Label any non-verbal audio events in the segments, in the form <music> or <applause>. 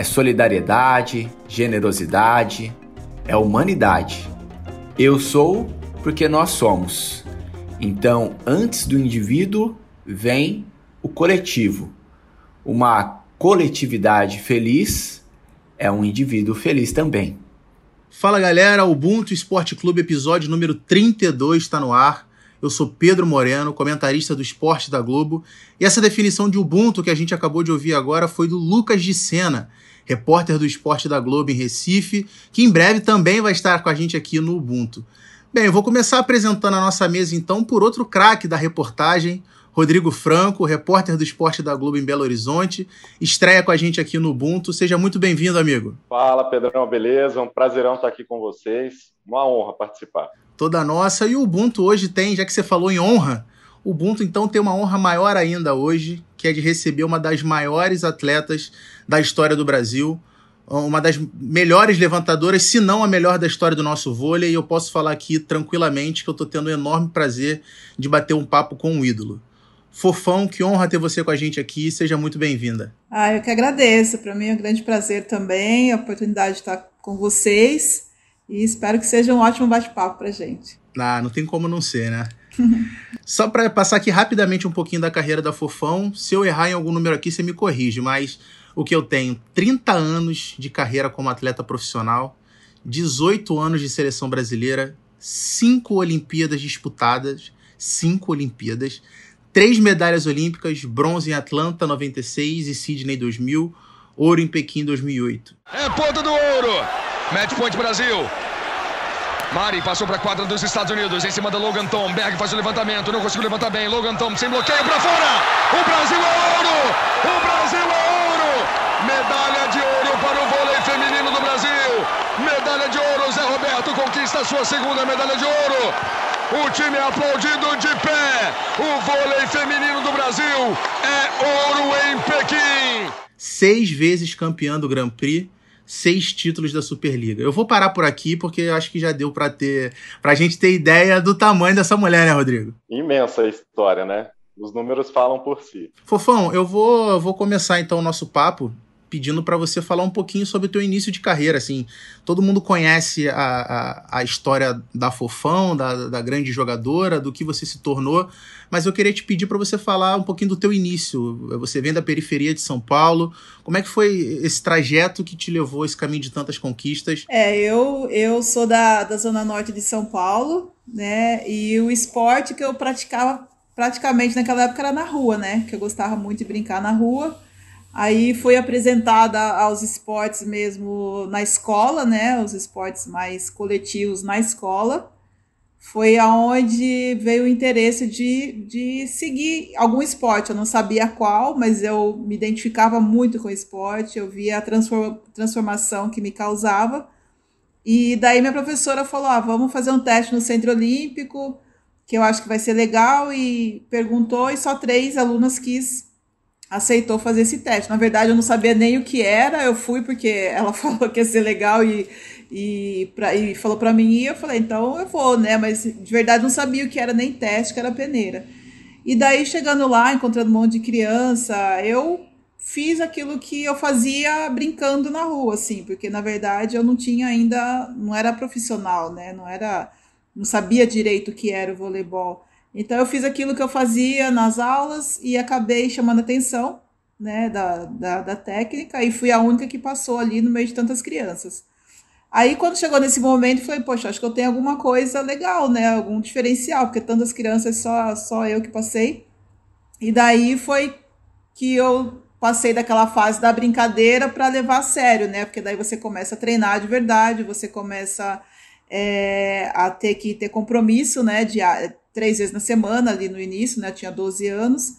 é solidariedade, generosidade, é humanidade. Eu sou porque nós somos. Então, antes do indivíduo vem o coletivo. Uma coletividade feliz é um indivíduo feliz também. Fala galera, Ubuntu Esporte Clube, episódio número 32 está no ar. Eu sou Pedro Moreno, comentarista do Esporte da Globo, e essa definição de Ubuntu que a gente acabou de ouvir agora foi do Lucas de Sena, repórter do Esporte da Globo em Recife, que em breve também vai estar com a gente aqui no Ubuntu. Bem, eu vou começar apresentando a nossa mesa então por outro craque da reportagem, Rodrigo Franco, repórter do Esporte da Globo em Belo Horizonte, estreia com a gente aqui no Ubuntu. Seja muito bem-vindo, amigo. Fala, Pedrão, beleza? Um prazerão estar aqui com vocês. Uma honra participar. Toda nossa. E o Ubuntu hoje tem, já que você falou em honra, o Ubuntu então tem uma honra maior ainda hoje, que é de receber uma das maiores atletas da história do Brasil, uma das melhores levantadoras, se não a melhor da história do nosso vôlei, e eu posso falar aqui tranquilamente que eu estou tendo um enorme prazer de bater um papo com o um ídolo. Fofão, que honra ter você com a gente aqui. Seja muito bem-vinda. Ah, eu que agradeço. Para mim é um grande prazer também a oportunidade de estar com vocês e espero que seja um ótimo bate-papo para gente. Ah, não tem como não ser, né? <laughs> Só para passar aqui rapidamente um pouquinho da carreira da Fofão, se eu errar em algum número aqui, você me corrige, mas o que eu tenho, 30 anos de carreira como atleta profissional, 18 anos de seleção brasileira, 5 Olimpíadas disputadas, 5 Olimpíadas, três medalhas olímpicas, bronze em Atlanta 96 e Sydney 2000, ouro em Pequim 2008. É ponto do ouro. Match point Brasil. Mari passou para a quadra dos Estados Unidos, em cima da Logan Tom. Berg faz o levantamento, não conseguiu levantar bem. Logan Tom sem bloqueio para fora. O Brasil é ouro! O Brasil é ouro! Medalha de ouro para o vôlei feminino do Brasil. Medalha de ouro, Zé Roberto conquista sua segunda medalha de ouro. O time é aplaudido de pé. O vôlei feminino do Brasil é ouro em Pequim. Seis vezes campeã do Grand Prix, seis títulos da Superliga. Eu vou parar por aqui porque acho que já deu para ter, pra gente ter ideia do tamanho dessa mulher, né, Rodrigo? Imensa história, né? Os números falam por si. Fofão, eu vou, eu vou começar então o nosso papo pedindo para você falar um pouquinho sobre o teu início de carreira, assim. Todo mundo conhece a, a, a história da Fofão, da, da grande jogadora, do que você se tornou, mas eu queria te pedir para você falar um pouquinho do teu início. Você vem da periferia de São Paulo, como é que foi esse trajeto que te levou esse caminho de tantas conquistas? É, eu, eu sou da, da zona norte de São Paulo, né, e o esporte que eu praticava praticamente naquela época era na rua, né, que eu gostava muito de brincar na rua, Aí foi apresentada aos esportes mesmo na escola, né? Os esportes mais coletivos na escola. Foi aonde veio o interesse de, de seguir algum esporte. Eu não sabia qual, mas eu me identificava muito com o esporte, eu via a transformação que me causava. E daí minha professora falou: ah, vamos fazer um teste no Centro Olímpico, que eu acho que vai ser legal, e perguntou, e só três alunas quis aceitou fazer esse teste. Na verdade, eu não sabia nem o que era, eu fui porque ela <laughs> falou que ia ser legal e, e, pra, e falou para mim e eu falei, então eu vou, né? Mas de verdade não sabia o que era nem teste, que era peneira. E daí, chegando lá, encontrando um monte de criança, eu fiz aquilo que eu fazia brincando na rua, assim, porque na verdade eu não tinha ainda, não era profissional, né? Não era, não sabia direito o que era o voleibol. Então eu fiz aquilo que eu fazia nas aulas e acabei chamando atenção né, da, da, da, técnica e fui a única que passou ali no meio de tantas crianças. Aí quando chegou nesse momento, falei, poxa, acho que eu tenho alguma coisa legal, né? Algum diferencial, porque tantas crianças, só, só eu que passei. E daí foi que eu passei daquela fase da brincadeira para levar a sério, né? Porque daí você começa a treinar de verdade, você começa é, a ter que ter compromisso, né? De, três vezes na semana ali no início, né? Tinha 12 anos.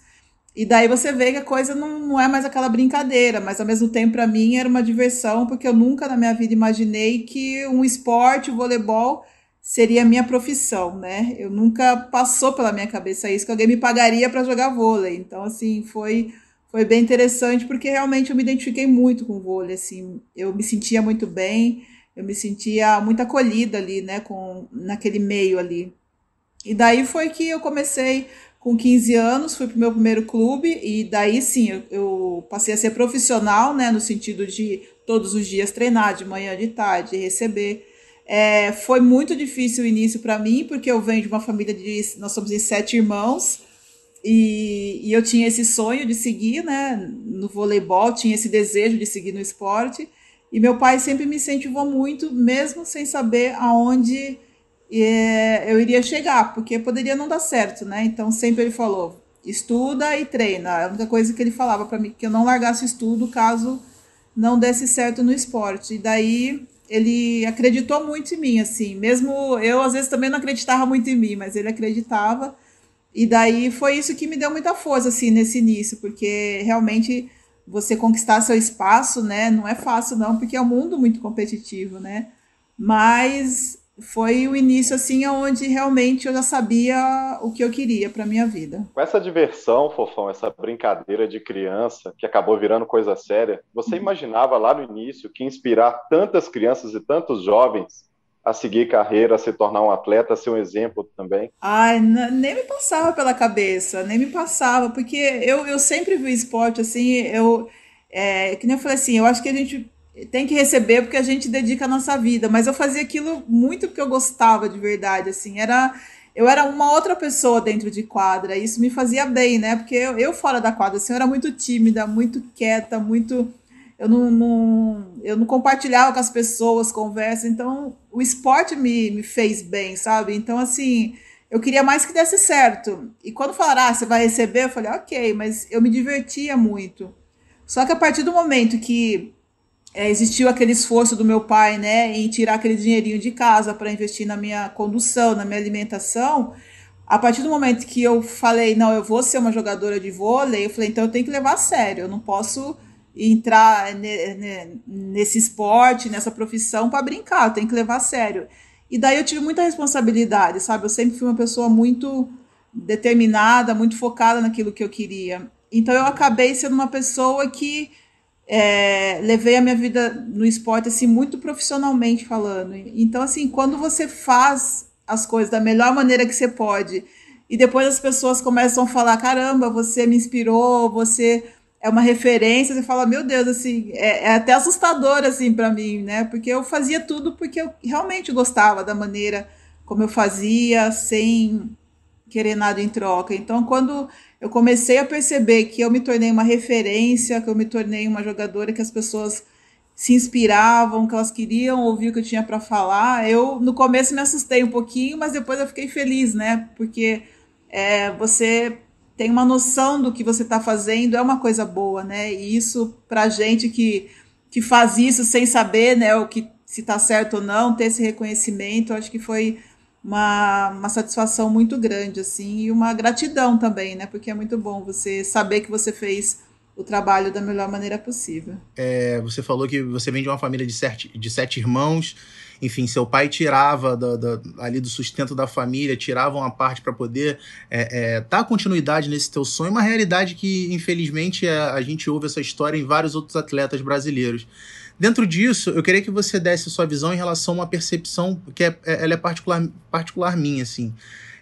E daí você vê que a coisa não, não é mais aquela brincadeira, mas ao mesmo tempo para mim era uma diversão, porque eu nunca na minha vida imaginei que um esporte, o voleibol, seria a minha profissão, né? Eu nunca passou pela minha cabeça isso, que alguém me pagaria para jogar vôlei. Então, assim, foi, foi bem interessante, porque realmente eu me identifiquei muito com o vôlei, assim, eu me sentia muito bem, eu me sentia muito acolhida ali, né, com, naquele meio ali. E daí foi que eu comecei com 15 anos, fui para o meu primeiro clube, e daí sim, eu, eu, passei a ser profissional, né, no sentido de todos os dias treinar, de manhã, de tarde, receber. É, foi muito difícil o início para mim, porque eu venho de uma família de. Nós somos em sete irmãos, e, e eu tinha esse sonho de seguir né, no voleibol, tinha esse desejo de seguir no esporte, e meu pai sempre me incentivou muito, mesmo sem saber aonde eu iria chegar, porque poderia não dar certo, né? Então sempre ele falou: estuda e treina. A única coisa que ele falava para mim que eu não largasse estudo caso não desse certo no esporte. E daí ele acreditou muito em mim, assim. Mesmo eu às vezes também não acreditava muito em mim, mas ele acreditava. E daí foi isso que me deu muita força assim nesse início, porque realmente você conquistar seu espaço, né, não é fácil não, porque é um mundo muito competitivo, né? Mas foi o início assim onde realmente eu já sabia o que eu queria para minha vida. Com essa diversão, fofão, essa brincadeira de criança que acabou virando coisa séria, você uhum. imaginava lá no início que inspirar tantas crianças e tantos jovens a seguir carreira, a se tornar um atleta, a ser um exemplo também? Ai, nem me passava pela cabeça, nem me passava, porque eu, eu sempre vi esporte assim, eu é, que nem eu falei assim, eu acho que a gente tem que receber porque a gente dedica a nossa vida, mas eu fazia aquilo muito porque eu gostava de verdade, assim, era eu era uma outra pessoa dentro de quadra, e isso me fazia bem, né? Porque eu, eu fora da quadra, assim, eu era muito tímida, muito quieta, muito eu não, não, eu não compartilhava com as pessoas conversa, então o esporte me, me fez bem, sabe? Então, assim, eu queria mais que desse certo. E quando falaram, ah, você vai receber, eu falei, ok, mas eu me divertia muito. Só que a partir do momento que é, existiu aquele esforço do meu pai, né, em tirar aquele dinheirinho de casa para investir na minha condução, na minha alimentação. A partir do momento que eu falei, não, eu vou ser uma jogadora de vôlei, eu falei, então eu tenho que levar a sério, eu não posso entrar nesse esporte, nessa profissão para brincar, eu tenho que levar a sério. E daí eu tive muita responsabilidade, sabe? Eu sempre fui uma pessoa muito determinada, muito focada naquilo que eu queria. Então eu acabei sendo uma pessoa que é, levei a minha vida no esporte assim muito profissionalmente falando. Então assim, quando você faz as coisas da melhor maneira que você pode e depois as pessoas começam a falar caramba, você me inspirou, você é uma referência, você fala meu Deus, assim, é, é até assustador assim para mim, né? Porque eu fazia tudo porque eu realmente gostava da maneira como eu fazia, sem querer nada em troca. Então, quando eu comecei a perceber que eu me tornei uma referência, que eu me tornei uma jogadora que as pessoas se inspiravam, que elas queriam ouvir o que eu tinha para falar. Eu no começo me assustei um pouquinho, mas depois eu fiquei feliz, né? Porque é, você tem uma noção do que você está fazendo, é uma coisa boa, né? E isso para gente que que faz isso sem saber, né, o que se está certo ou não, ter esse reconhecimento, acho que foi uma, uma satisfação muito grande, assim, e uma gratidão também, né? Porque é muito bom você saber que você fez o trabalho da melhor maneira possível. É, você falou que você vem de uma família de sete, de sete irmãos, enfim, seu pai tirava do, do, ali do sustento da família, tirava uma parte para poder é, é, dar continuidade nesse teu sonho, uma realidade que, infelizmente, a, é, a gente ouve essa história em vários outros atletas brasileiros. Dentro disso, eu queria que você desse sua visão em relação a uma percepção que é, é, ela é particular, particular minha, assim.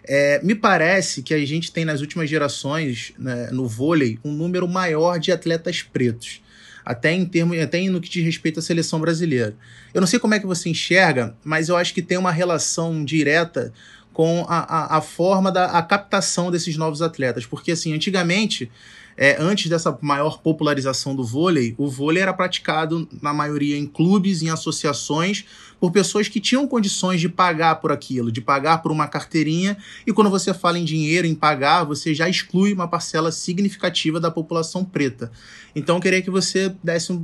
É, me parece que a gente tem nas últimas gerações, né, no vôlei, um número maior de atletas pretos. Até em termos, até no que diz respeito à seleção brasileira. Eu não sei como é que você enxerga, mas eu acho que tem uma relação direta com a, a, a forma da a captação desses novos atletas. Porque, assim, antigamente é, antes dessa maior popularização do vôlei, o vôlei era praticado, na maioria, em clubes, em associações, por pessoas que tinham condições de pagar por aquilo, de pagar por uma carteirinha. E quando você fala em dinheiro, em pagar, você já exclui uma parcela significativa da população preta. Então, eu queria que você desse um,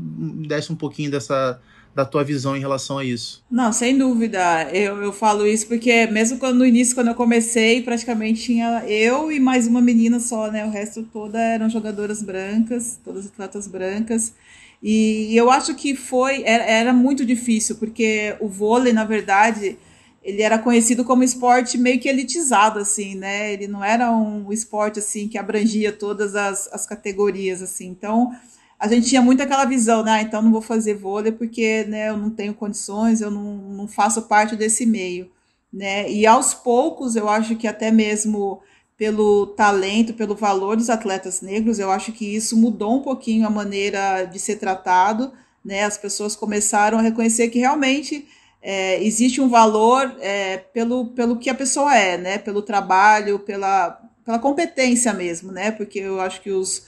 desse um pouquinho dessa, da tua visão em relação a isso. Não, sem dúvida. Eu, eu falo isso porque mesmo quando, no início, quando eu comecei, praticamente tinha eu e mais uma menina só, né? O resto toda eram jogadoras brancas, todas atletas brancas. E eu acho que foi era, era muito difícil, porque o vôlei, na verdade, ele era conhecido como esporte meio que elitizado, assim, né? Ele não era um esporte, assim, que abrangia todas as, as categorias, assim. Então, a gente tinha muito aquela visão, né? Ah, então não vou fazer vôlei porque né, eu não tenho condições, eu não, não faço parte desse meio, né? E aos poucos, eu acho que até mesmo pelo talento, pelo valor dos atletas negros, eu acho que isso mudou um pouquinho a maneira de ser tratado, né? As pessoas começaram a reconhecer que realmente é, existe um valor é, pelo, pelo que a pessoa é, né? Pelo trabalho, pela, pela competência mesmo, né? Porque eu acho que os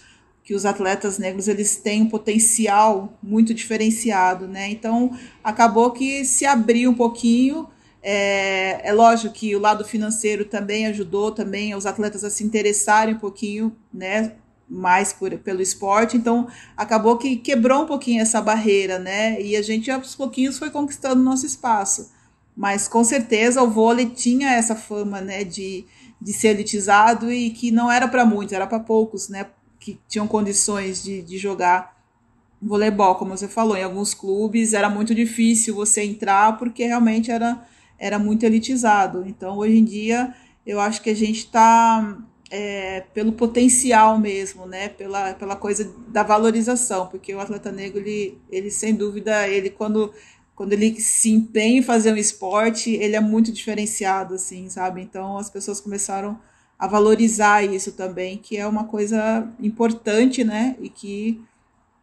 que os atletas negros eles têm um potencial muito diferenciado, né? Então acabou que se abriu um pouquinho. É, é lógico que o lado financeiro também ajudou também os atletas a se interessarem um pouquinho, né? Mais por, pelo esporte, então acabou que quebrou um pouquinho essa barreira, né? E a gente aos pouquinhos foi conquistando nosso espaço. Mas com certeza o vôlei tinha essa fama, né? De, de ser elitizado e que não era para muitos, era para poucos, né? Que tinham condições de, de jogar voleibol, como você falou, em alguns clubes era muito difícil você entrar porque realmente era, era muito elitizado. Então, hoje em dia, eu acho que a gente está é, pelo potencial mesmo, né? Pela, pela coisa da valorização, porque o atleta negro, ele, ele sem dúvida, ele quando, quando ele se empenha em fazer um esporte, ele é muito diferenciado, assim, sabe? Então as pessoas começaram a valorizar isso também, que é uma coisa importante, né? E que,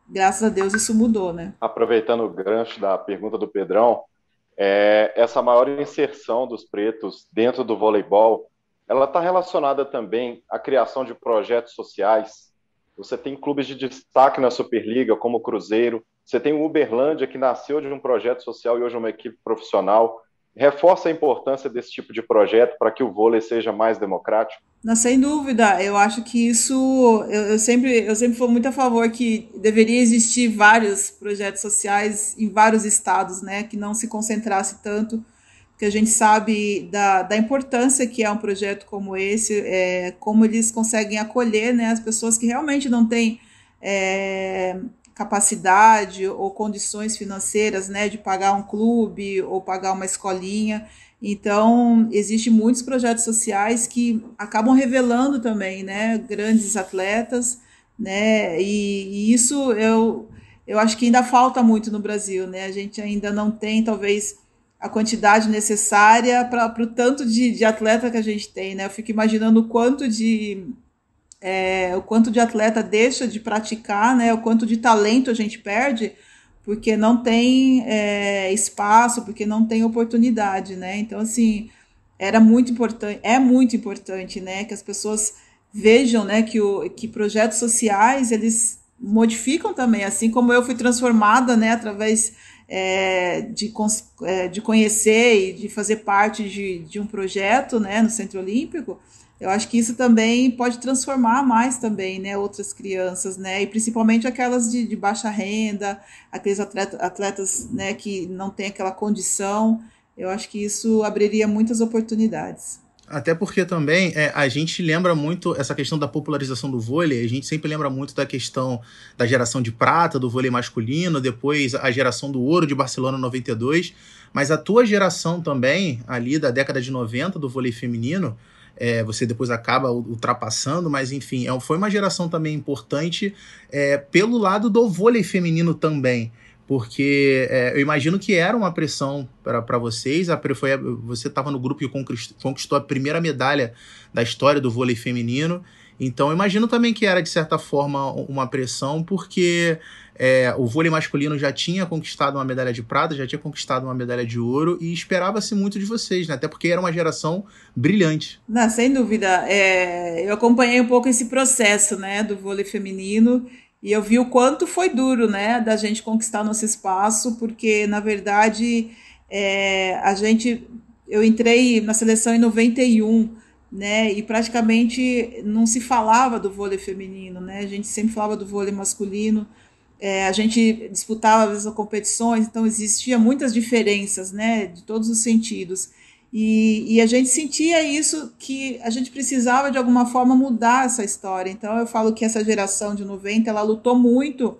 graças a Deus, isso mudou, né? Aproveitando o gancho da pergunta do Pedrão, é, essa maior inserção dos pretos dentro do voleibol, ela está relacionada também à criação de projetos sociais. Você tem clubes de destaque na Superliga, como o Cruzeiro. Você tem o Uberlândia, que nasceu de um projeto social e hoje é uma equipe profissional reforça a importância desse tipo de projeto para que o vôlei seja mais democrático? Não, sem dúvida, eu acho que isso, eu, eu, sempre, eu sempre fui muito a favor que deveria existir vários projetos sociais em vários estados, né, que não se concentrasse tanto, porque a gente sabe da, da importância que é um projeto como esse, é, como eles conseguem acolher, né, as pessoas que realmente não têm é, capacidade ou condições financeiras, né, de pagar um clube ou pagar uma escolinha. Então, existem muitos projetos sociais que acabam revelando também, né, grandes atletas, né, e, e isso eu, eu acho que ainda falta muito no Brasil, né, a gente ainda não tem, talvez, a quantidade necessária para o tanto de, de atleta que a gente tem, né, eu fico imaginando o quanto de é, o quanto de atleta deixa de praticar, né, o quanto de talento a gente perde, porque não tem é, espaço, porque não tem oportunidade, né? Então, assim, era muito importante, é muito importante, né, que as pessoas vejam, né, que, o, que projetos sociais, eles modificam também, assim como eu fui transformada, né, através é, de, é, de conhecer e de fazer parte de, de um projeto, né, no Centro Olímpico, eu acho que isso também pode transformar mais também, né, outras crianças, né, e principalmente aquelas de, de baixa renda, aqueles atletas, atletas, né, que não têm aquela condição. Eu acho que isso abriria muitas oportunidades. Até porque também é, a gente lembra muito essa questão da popularização do vôlei, a gente sempre lembra muito da questão da geração de prata do vôlei masculino, depois a geração do ouro de Barcelona 92, mas a tua geração também, ali da década de 90 do vôlei feminino, é, você depois acaba ultrapassando, mas enfim, é, foi uma geração também importante é, pelo lado do vôlei feminino também. Porque é, eu imagino que era uma pressão para vocês. A, foi, você estava no grupo que conquistou a primeira medalha da história do vôlei feminino. Então, eu imagino também que era, de certa forma, uma pressão, porque é, o vôlei masculino já tinha conquistado uma medalha de prata, já tinha conquistado uma medalha de ouro, e esperava-se muito de vocês, né? Até porque era uma geração brilhante. Não, sem dúvida. É, eu acompanhei um pouco esse processo né, do vôlei feminino. E eu vi o quanto foi duro, né, da gente conquistar nosso espaço, porque na verdade é, a gente, eu entrei na seleção em 91, né? E praticamente não se falava do vôlei feminino, né? A gente sempre falava do vôlei masculino. É, a gente disputava as competições, então existia muitas diferenças, né, de todos os sentidos. E, e, a gente sentia isso, que a gente precisava de alguma forma mudar essa história. Então eu falo que essa geração de 90, ela lutou muito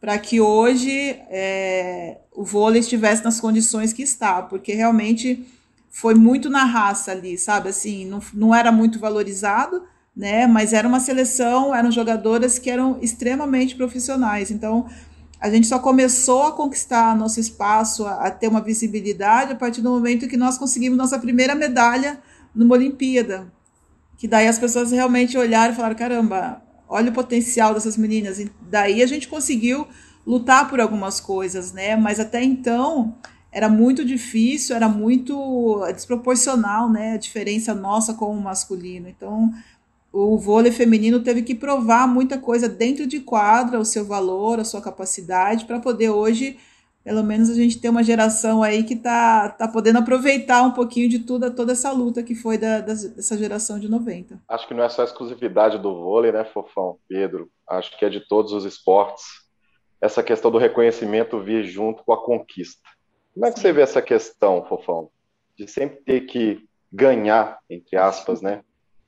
para que hoje é, o vôlei estivesse nas condições que está, porque realmente foi muito na raça ali, sabe? Assim, não, não era muito valorizado, né? Mas era uma seleção, eram jogadoras que eram extremamente profissionais. Então, a gente só começou a conquistar nosso espaço, a, a, ter uma visibilidade a partir do momento que nós conseguimos nossa primeira medalha numa Olimpíada. Que daí as pessoas realmente olharam e falaram: caramba, olha o potencial dessas meninas. E daí a gente conseguiu lutar por algumas coisas, né? Mas até então era muito difícil, era muito desproporcional, né? A diferença nossa com o masculino. Então o vôlei feminino teve que provar muita coisa dentro de quadra, o seu valor, a sua capacidade, para poder hoje, pelo menos, a gente ter uma geração aí que está tá podendo aproveitar um pouquinho de tudo, toda essa luta que foi da, dessa geração de 90. Acho que não é só a exclusividade do vôlei, né, Fofão, Pedro? Acho que é de todos os esportes. Essa questão do reconhecimento vir junto com a conquista. Como é que você vê essa questão, Fofão? De sempre ter que ganhar, entre aspas, né?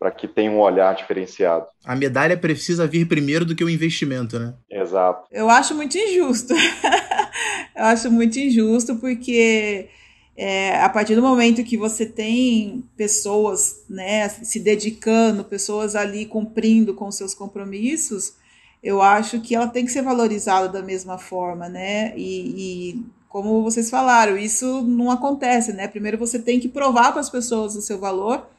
Para que tenha um olhar diferenciado. A medalha precisa vir primeiro do que o investimento, né? Exato. Eu acho muito injusto. <laughs> eu acho muito injusto porque é, a partir do momento que você tem pessoas né, se dedicando, pessoas ali cumprindo com seus compromissos, eu acho que ela tem que ser valorizada da mesma forma, né? E, e como vocês falaram, isso não acontece, né? Primeiro você tem que provar para as pessoas o seu valor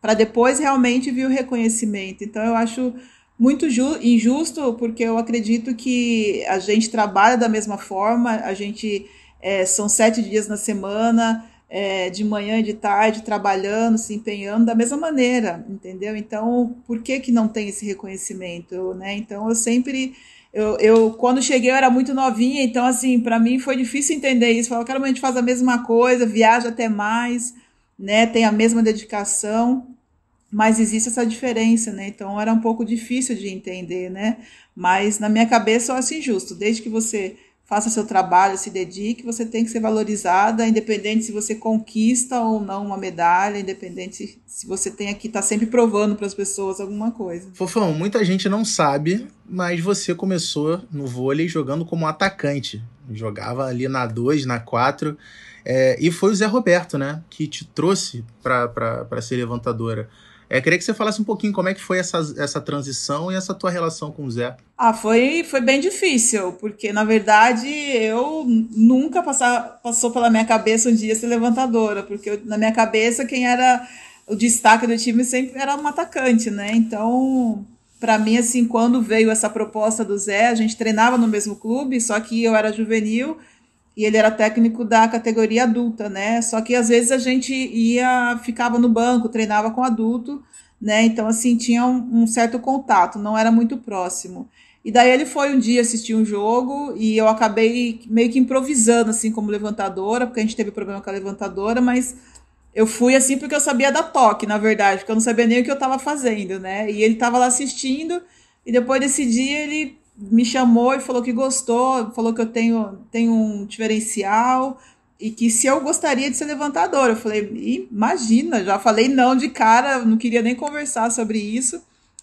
para depois realmente vir o reconhecimento. Então eu acho muito injusto, porque eu acredito que a gente trabalha da mesma forma, a gente é, são sete dias na semana, é, de manhã e de tarde, trabalhando, se empenhando da mesma maneira, entendeu? Então, por que, que não tem esse reconhecimento, né? Então, eu sempre... Eu, eu, quando cheguei, eu era muito novinha, então, assim, para mim foi difícil entender isso. Falar, cara, a gente faz a mesma coisa, viaja até mais, né, tem a mesma dedicação, mas existe essa diferença, né? Então era um pouco difícil de entender, né? Mas na minha cabeça eu acho injusto. Desde que você faça seu trabalho, se dedique, você tem que ser valorizada, independente se você conquista ou não uma medalha, independente se você tem que estar tá sempre provando para as pessoas alguma coisa. Fofão, muita gente não sabe, mas você começou no vôlei jogando como atacante. Jogava ali na 2, na 4. É, e foi o Zé Roberto, né, que te trouxe para ser levantadora. É, queria que você falasse um pouquinho como é que foi essa, essa transição e essa tua relação com o Zé. Ah, foi, foi bem difícil, porque na verdade eu nunca passar, passou pela minha cabeça um dia ser levantadora, porque eu, na minha cabeça quem era o destaque do time sempre era um atacante, né? Então, para mim, assim, quando veio essa proposta do Zé, a gente treinava no mesmo clube, só que eu era juvenil e ele era técnico da categoria adulta, né? Só que às vezes a gente ia, ficava no banco, treinava com adulto, né? Então, assim, tinha um, um, certo contato, não era muito próximo. E daí ele foi um dia assistir um jogo e eu acabei meio que improvisando, assim, como levantadora, porque a gente teve problema com a levantadora, mas eu fui assim porque eu sabia da toque, na verdade, porque eu não sabia nem o que eu estava fazendo, né? E ele estava lá assistindo e depois desse dia ele me chamou e falou que gostou, falou que eu tenho, tenho um diferencial e que se eu gostaria de ser levantadora. Eu falei, imagina, já falei não de cara, não queria nem conversar sobre isso.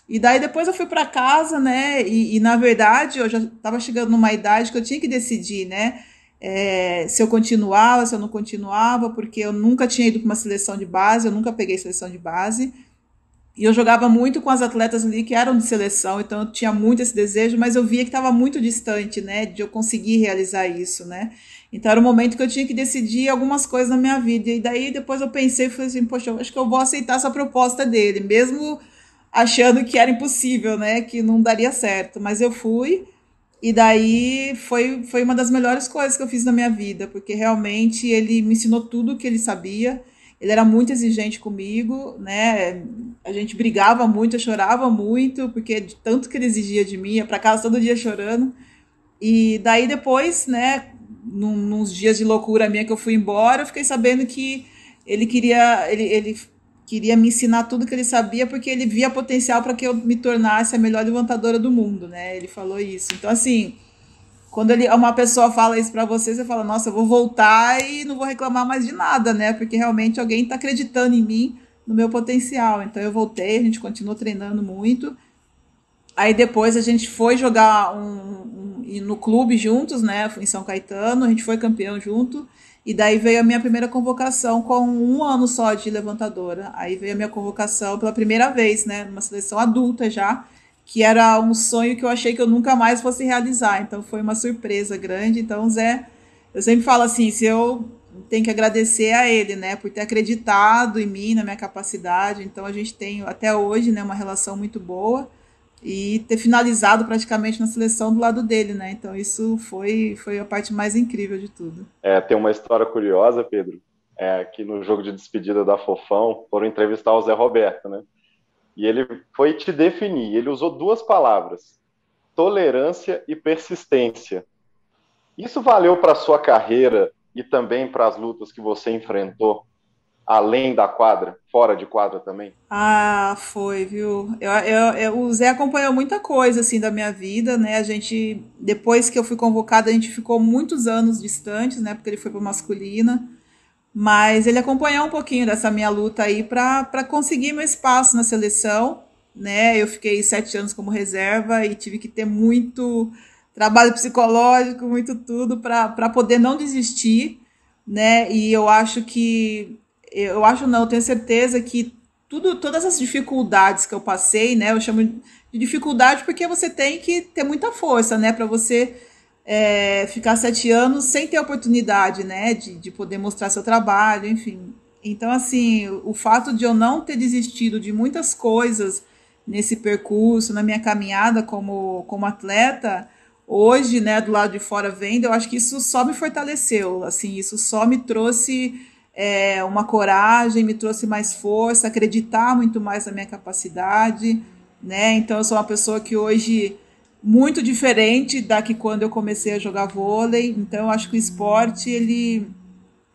E daí depois eu fui para casa, né? E, e, na verdade eu já estava chegando numa idade que eu tinha que decidir, né? É, se eu continuava, se eu não continuava, porque eu nunca tinha ido para uma seleção de base, eu nunca peguei seleção de base. E eu jogava muito com as atletas ali que eram de seleção, então eu tinha muito esse desejo, mas eu via que estava muito distante, né, de eu conseguir realizar isso, né? Então era o momento que eu tinha que decidir algumas coisas na minha vida. E daí depois eu pensei e falei assim, poxa, eu acho que eu vou aceitar essa proposta dele, mesmo achando que era impossível, né, que não daria certo. Mas eu fui, e daí foi, foi uma das melhores coisas que eu fiz na minha vida, porque realmente ele me ensinou tudo o que ele sabia ele era muito exigente comigo, né? A gente brigava muito, eu chorava muito, porque de tanto que ele exigia de mim, ia para casa todo dia chorando. E daí depois, né, num, nos dias de loucura minha que eu fui embora, eu fiquei sabendo que ele queria, ele, ele queria me ensinar tudo que ele sabia, porque ele via potencial para que eu me tornasse a melhor levantadora do mundo, né? Ele falou isso. Então, assim, quando ele, uma pessoa fala isso para você, você fala, nossa, eu vou voltar e não vou reclamar mais de nada, né? Porque realmente alguém está acreditando em mim, no meu potencial. Então eu voltei, a gente continuou treinando muito. Aí depois a gente foi jogar um, um, no clube juntos, né? Em São Caetano, a gente foi campeão junto. E daí veio a minha primeira convocação com um ano só de levantadora. Aí veio a minha convocação pela primeira vez, né? Numa seleção adulta já, que era um sonho que eu achei que eu nunca mais fosse realizar. Então foi uma surpresa grande. Então, Zé, eu sempre falo assim: se eu tenho que agradecer a ele, né, por ter acreditado em mim, na minha capacidade. Então a gente tem até hoje, né, uma relação muito boa e ter finalizado praticamente na seleção do lado dele, né? Então isso foi foi a parte mais incrível de tudo. É, tem uma história curiosa, Pedro, é que no jogo de despedida da Fofão foram entrevistar o Zé Roberto, né? E ele foi te definir. Ele usou duas palavras: tolerância e persistência. Isso valeu para sua carreira e também para as lutas que você enfrentou além da quadra, fora de quadra também? Ah, foi, viu? Eu, eu, eu, o Zé acompanhou muita coisa assim da minha vida, né? A gente, depois que eu fui convocada, a gente ficou muitos anos distantes, né? Porque ele foi para masculina. Mas ele acompanhou um pouquinho dessa minha luta aí para conseguir meu espaço na seleção, né? Eu fiquei sete anos como reserva e tive que ter muito trabalho psicológico, muito tudo para poder não desistir, né? E eu acho que eu acho não, eu tenho certeza que tudo, todas as dificuldades que eu passei, né, eu chamo de dificuldade porque você tem que ter muita força, né, para você é, ficar sete anos sem ter oportunidade, né, de, de poder mostrar seu trabalho, enfim. Então, assim, o fato de eu não ter desistido de muitas coisas nesse percurso, na minha caminhada como, como atleta, hoje, né, do lado de fora vendo, eu acho que isso só me fortaleceu, assim, isso só me trouxe é, uma coragem, me trouxe mais força, acreditar muito mais na minha capacidade, né? Então eu sou uma pessoa que hoje muito diferente da que quando eu comecei a jogar vôlei. Então acho que o esporte, ele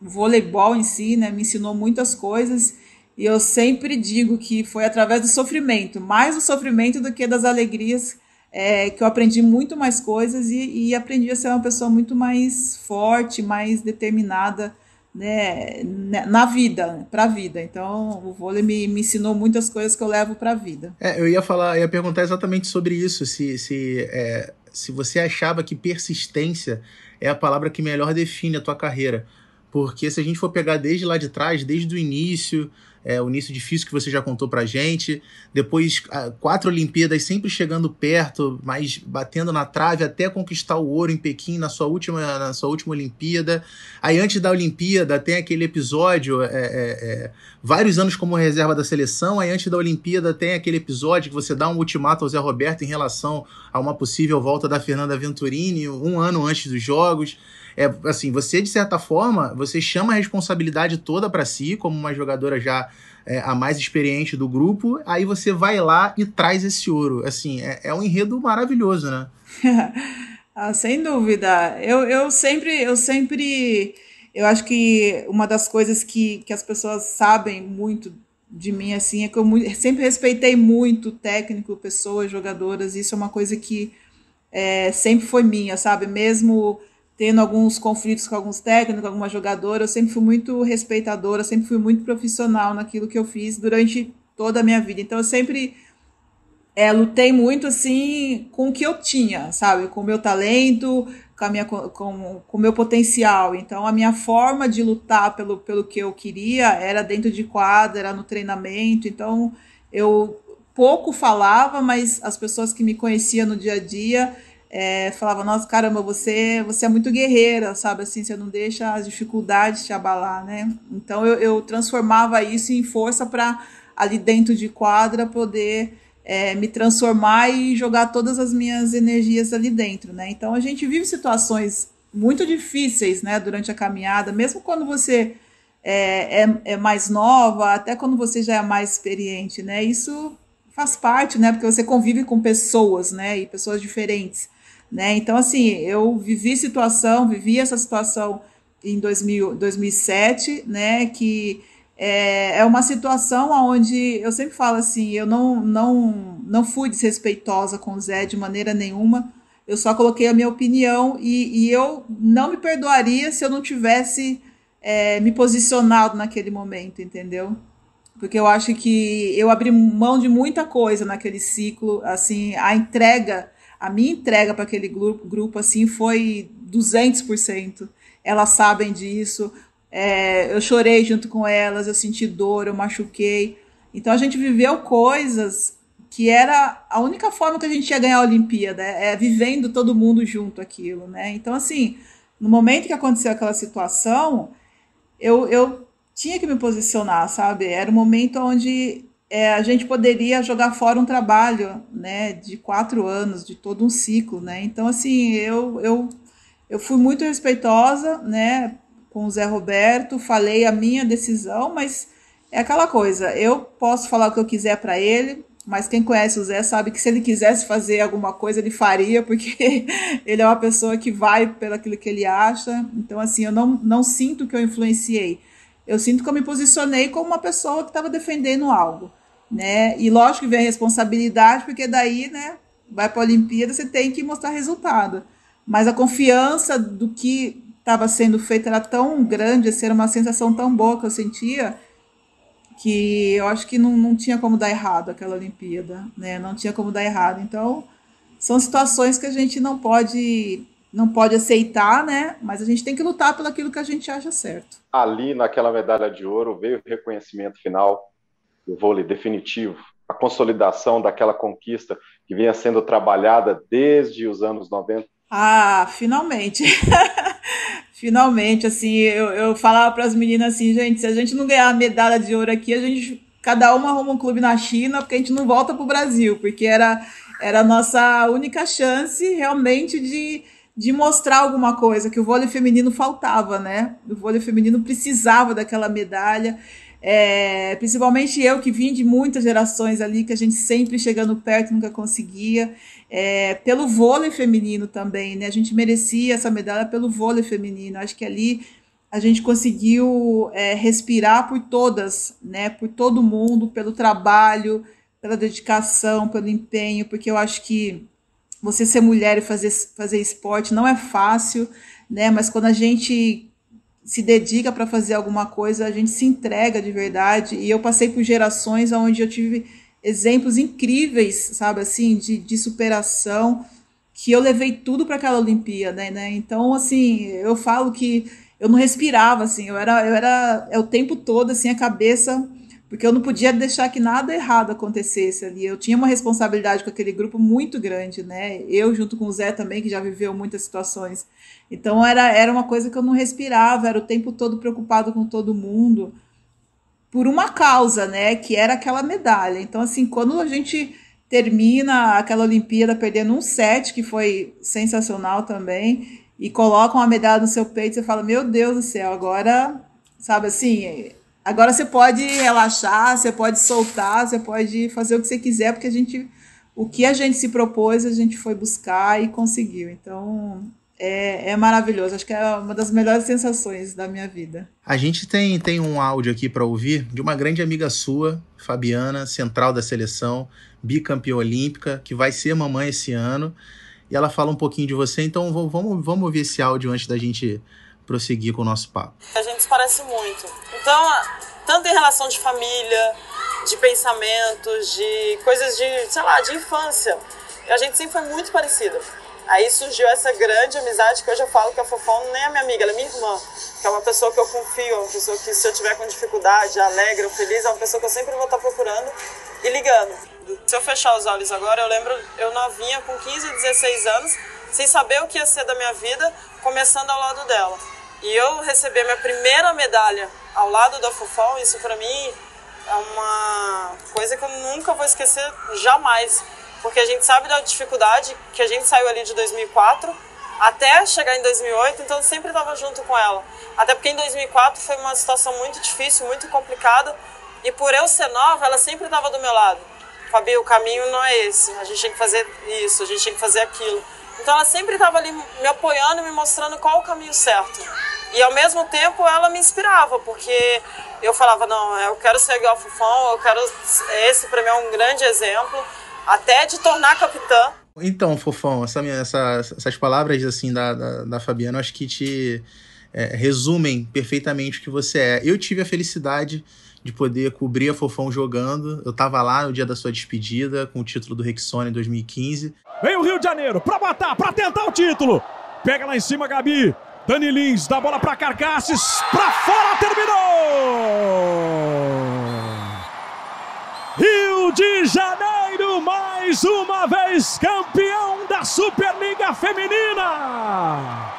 o voleibol em si, né, me ensinou muitas coisas. E eu sempre digo que foi através do sofrimento, mais do sofrimento do que das alegrias, é, que eu aprendi muito mais coisas e, e aprendi a ser uma pessoa muito mais forte, mais determinada né, né, na vida, para a vida. Então, o vôlei me, me ensinou muitas coisas que eu levo para a vida. É, eu ia falar, ia perguntar exatamente sobre isso, se, se, é, se você achava que persistência é a palavra que melhor define a tua carreira. Porque se a gente for pegar desde lá de trás, desde o início, é, o início difícil que você já contou pra gente. Depois, quatro Olimpíadas sempre chegando perto, mas batendo na trave até conquistar o ouro em Pequim na sua última, na sua última Olimpíada. Aí, antes da Olimpíada, tem aquele episódio, é, é, é, vários anos como reserva da seleção. Aí, antes da Olimpíada, tem aquele episódio que você dá um ultimato ao Zé Roberto em relação a uma possível volta da Fernanda Venturini, um ano antes dos Jogos é assim, você de certa forma, você chama a responsabilidade toda para si, como uma jogadora já é, a mais experiente do grupo, aí você vai lá e traz esse ouro. Assim, é, é um enredo maravilhoso, né? <laughs> ah, sem dúvida. Eu, eu sempre, eu sempre, eu acho que uma das coisas que, que as pessoas sabem muito de mim assim é que eu sempre respeitei muito técnico, pessoas, jogadoras. Isso é uma coisa que é, sempre foi minha, sabe? Mesmo tendo alguns conflitos com alguns técnicos, alguma jogadora, eu sempre fui muito respeitadora, sempre fui muito profissional naquilo que eu fiz durante toda a minha vida. Então eu sempre é, lutei muito assim com o que eu tinha, sabe? Com o meu talento, com, a minha, com, com o meu potencial. Então a minha forma de lutar pelo, pelo que eu queria era dentro de quadra, era no treinamento. Então eu pouco falava, mas as pessoas que me conheciam no dia a dia é, falava, nossa, caramba, você, você é muito guerreira, sabe? Assim, você não deixa as dificuldades te abalar, né? Então eu, eu transformava isso em força para ali dentro de quadra poder é, me transformar e jogar todas as minhas energias ali dentro, né? Então a gente vive situações muito difíceis, né, durante a caminhada, mesmo quando você é, é, é mais nova, até quando você já é mais experiente, né? Isso faz parte, né? Porque você convive com pessoas, né? E pessoas diferentes. Né? Então, assim, eu vivi situação, vivi essa situação em 2000, 2007, né, que é, é uma situação onde eu sempre falo assim, eu não, não, não fui desrespeitosa com o Zé de maneira nenhuma, eu só coloquei a minha opinião e, e eu não me perdoaria se eu não tivesse é, me posicionado naquele momento, entendeu? Porque eu acho que eu abri mão de muita coisa naquele ciclo, assim, a entrega, a minha entrega para aquele grupo, grupo, assim, foi 200%. Elas sabem disso, é, eu chorei junto com elas, eu senti dor, eu machuquei. Então a gente viveu coisas que era a única forma que a gente ia ganhar a Olimpíada, é, vivendo todo mundo junto aquilo, né? Então, assim, no momento que aconteceu aquela situação, eu, eu tinha que me posicionar, sabe? Era um momento onde é, a gente poderia jogar fora um trabalho, né, de quatro anos, de todo um ciclo, né? Então, assim, eu, eu, eu fui muito respeitosa, né, com o Zé Roberto, falei a minha decisão, mas é aquela coisa, eu posso falar o que eu quiser para ele, mas quem conhece o Zé sabe que se ele quisesse fazer alguma coisa, ele faria, <laughs> porque ele é uma pessoa que vai pelo aquilo que ele acha. Então, assim, eu não, não sinto que eu influenciei. Eu sinto que eu me posicionei como uma pessoa que estava defendendo algo. Né? E lógico que vem a responsabilidade, porque daí, né, vai para a Olimpíada, você tem que mostrar resultado. Mas a confiança do que estava sendo feito era tão grande, assim, era uma sensação tão boa que eu sentia, que eu acho que não, não tinha como dar errado aquela Olimpíada, né? Não tinha como dar errado. Então, são situações que a gente não pode não pode aceitar, né? Mas a gente tem que lutar pelo aquilo que a gente acha certo. Ali, naquela medalha de ouro, veio o reconhecimento final do vôlei definitivo, a consolidação daquela conquista que vinha sendo trabalhada desde os anos 90. Ah, finalmente. <laughs> finalmente, assim, eu, eu falava para as meninas assim, gente, se a gente não ganhar a medalha de ouro aqui, a gente cada uma arruma um clube na China, porque a gente não volta para o Brasil, porque era era a nossa única chance realmente de, de mostrar alguma coisa que o vôlei feminino faltava, né? O vôlei feminino precisava daquela medalha. É, principalmente eu que vim de muitas gerações ali, que a gente sempre chegando perto nunca conseguia é, pelo vôlei feminino também, né? A gente merecia essa medalha pelo vôlei feminino. Acho que ali a gente conseguiu é, respirar por todas, né? Por todo mundo, pelo trabalho, pela dedicação, pelo empenho, porque eu acho que você ser mulher e fazer, fazer esporte não é fácil, né? Mas quando a gente se dedica para fazer alguma coisa, a gente se entrega de verdade. E eu passei por gerações onde eu tive exemplos incríveis, sabe, assim, de, de superação, que eu levei tudo para aquela Olimpíada, né? Então, assim, eu falo que eu não respirava, assim, eu era, eu era é o tempo todo, assim, a cabeça, porque eu não podia deixar que nada errado acontecesse ali. Eu tinha uma responsabilidade com aquele grupo muito grande, né? Eu, junto com o Zé também, que já viveu muitas situações. Então, era, era uma coisa que eu não respirava, era o tempo todo preocupado com todo mundo por uma causa, né? Que era aquela medalha. Então, assim, quando a gente termina aquela Olimpíada perdendo um set, que foi sensacional também, e colocam a medalha no seu peito, você fala, meu Deus do céu, agora, sabe assim, agora você pode relaxar, você pode soltar, você pode fazer o que você quiser, porque a gente, o que a gente se propôs, a gente foi buscar e conseguiu. Então, é, é maravilhoso. Acho que é uma das melhores sensações da minha vida. A gente tem, tem um áudio aqui para ouvir de uma grande amiga sua, Fabiana, central da seleção, bicampeã olímpica, que vai ser mamãe esse ano. E ela fala um pouquinho de você, então vamos, vamos ouvir esse áudio antes da gente prosseguir com o nosso papo. A gente se parece muito. Então, tanto em relação de família, de pensamentos, de coisas de, sei lá, de infância, a gente sempre foi muito parecida. Aí surgiu essa grande amizade que hoje eu falo que a Fofão nem é minha amiga, ela é minha irmã. Que é uma pessoa que eu confio, uma pessoa que se eu tiver com dificuldade, alegre ou feliz, é uma pessoa que eu sempre vou estar procurando e ligando. Se eu fechar os olhos agora, eu lembro eu novinha com 15, 16 anos, sem saber o que ia ser da minha vida, começando ao lado dela. E eu receber minha primeira medalha ao lado da Fofão, isso para mim é uma coisa que eu nunca vou esquecer jamais porque a gente sabe da dificuldade que a gente saiu ali de 2004 até chegar em 2008, então eu sempre estava junto com ela. Até porque em 2004 foi uma situação muito difícil, muito complicada, e por eu ser nova, ela sempre estava do meu lado. Fabi, o caminho não é esse, a gente tem que fazer isso, a gente tem que fazer aquilo. Então ela sempre estava ali me apoiando, me mostrando qual o caminho certo. E ao mesmo tempo ela me inspirava, porque eu falava, não, eu quero ser igual a Fufão, eu quero esse para mim é um grande exemplo até de tornar capitã. Então, Fofão, essa, essa, essas palavras assim da, da, da Fabiana, acho que te é, resumem perfeitamente o que você é. Eu tive a felicidade de poder cobrir a Fofão jogando. Eu tava lá no dia da sua despedida, com o título do Rexone em 2015. Vem o Rio de Janeiro pra matar, pra tentar o título. Pega lá em cima, Gabi. Dani Lins dá bola pra Carcasses. Pra fora, terminou! Rio de Janeiro, mais uma vez campeão da Superliga Feminina.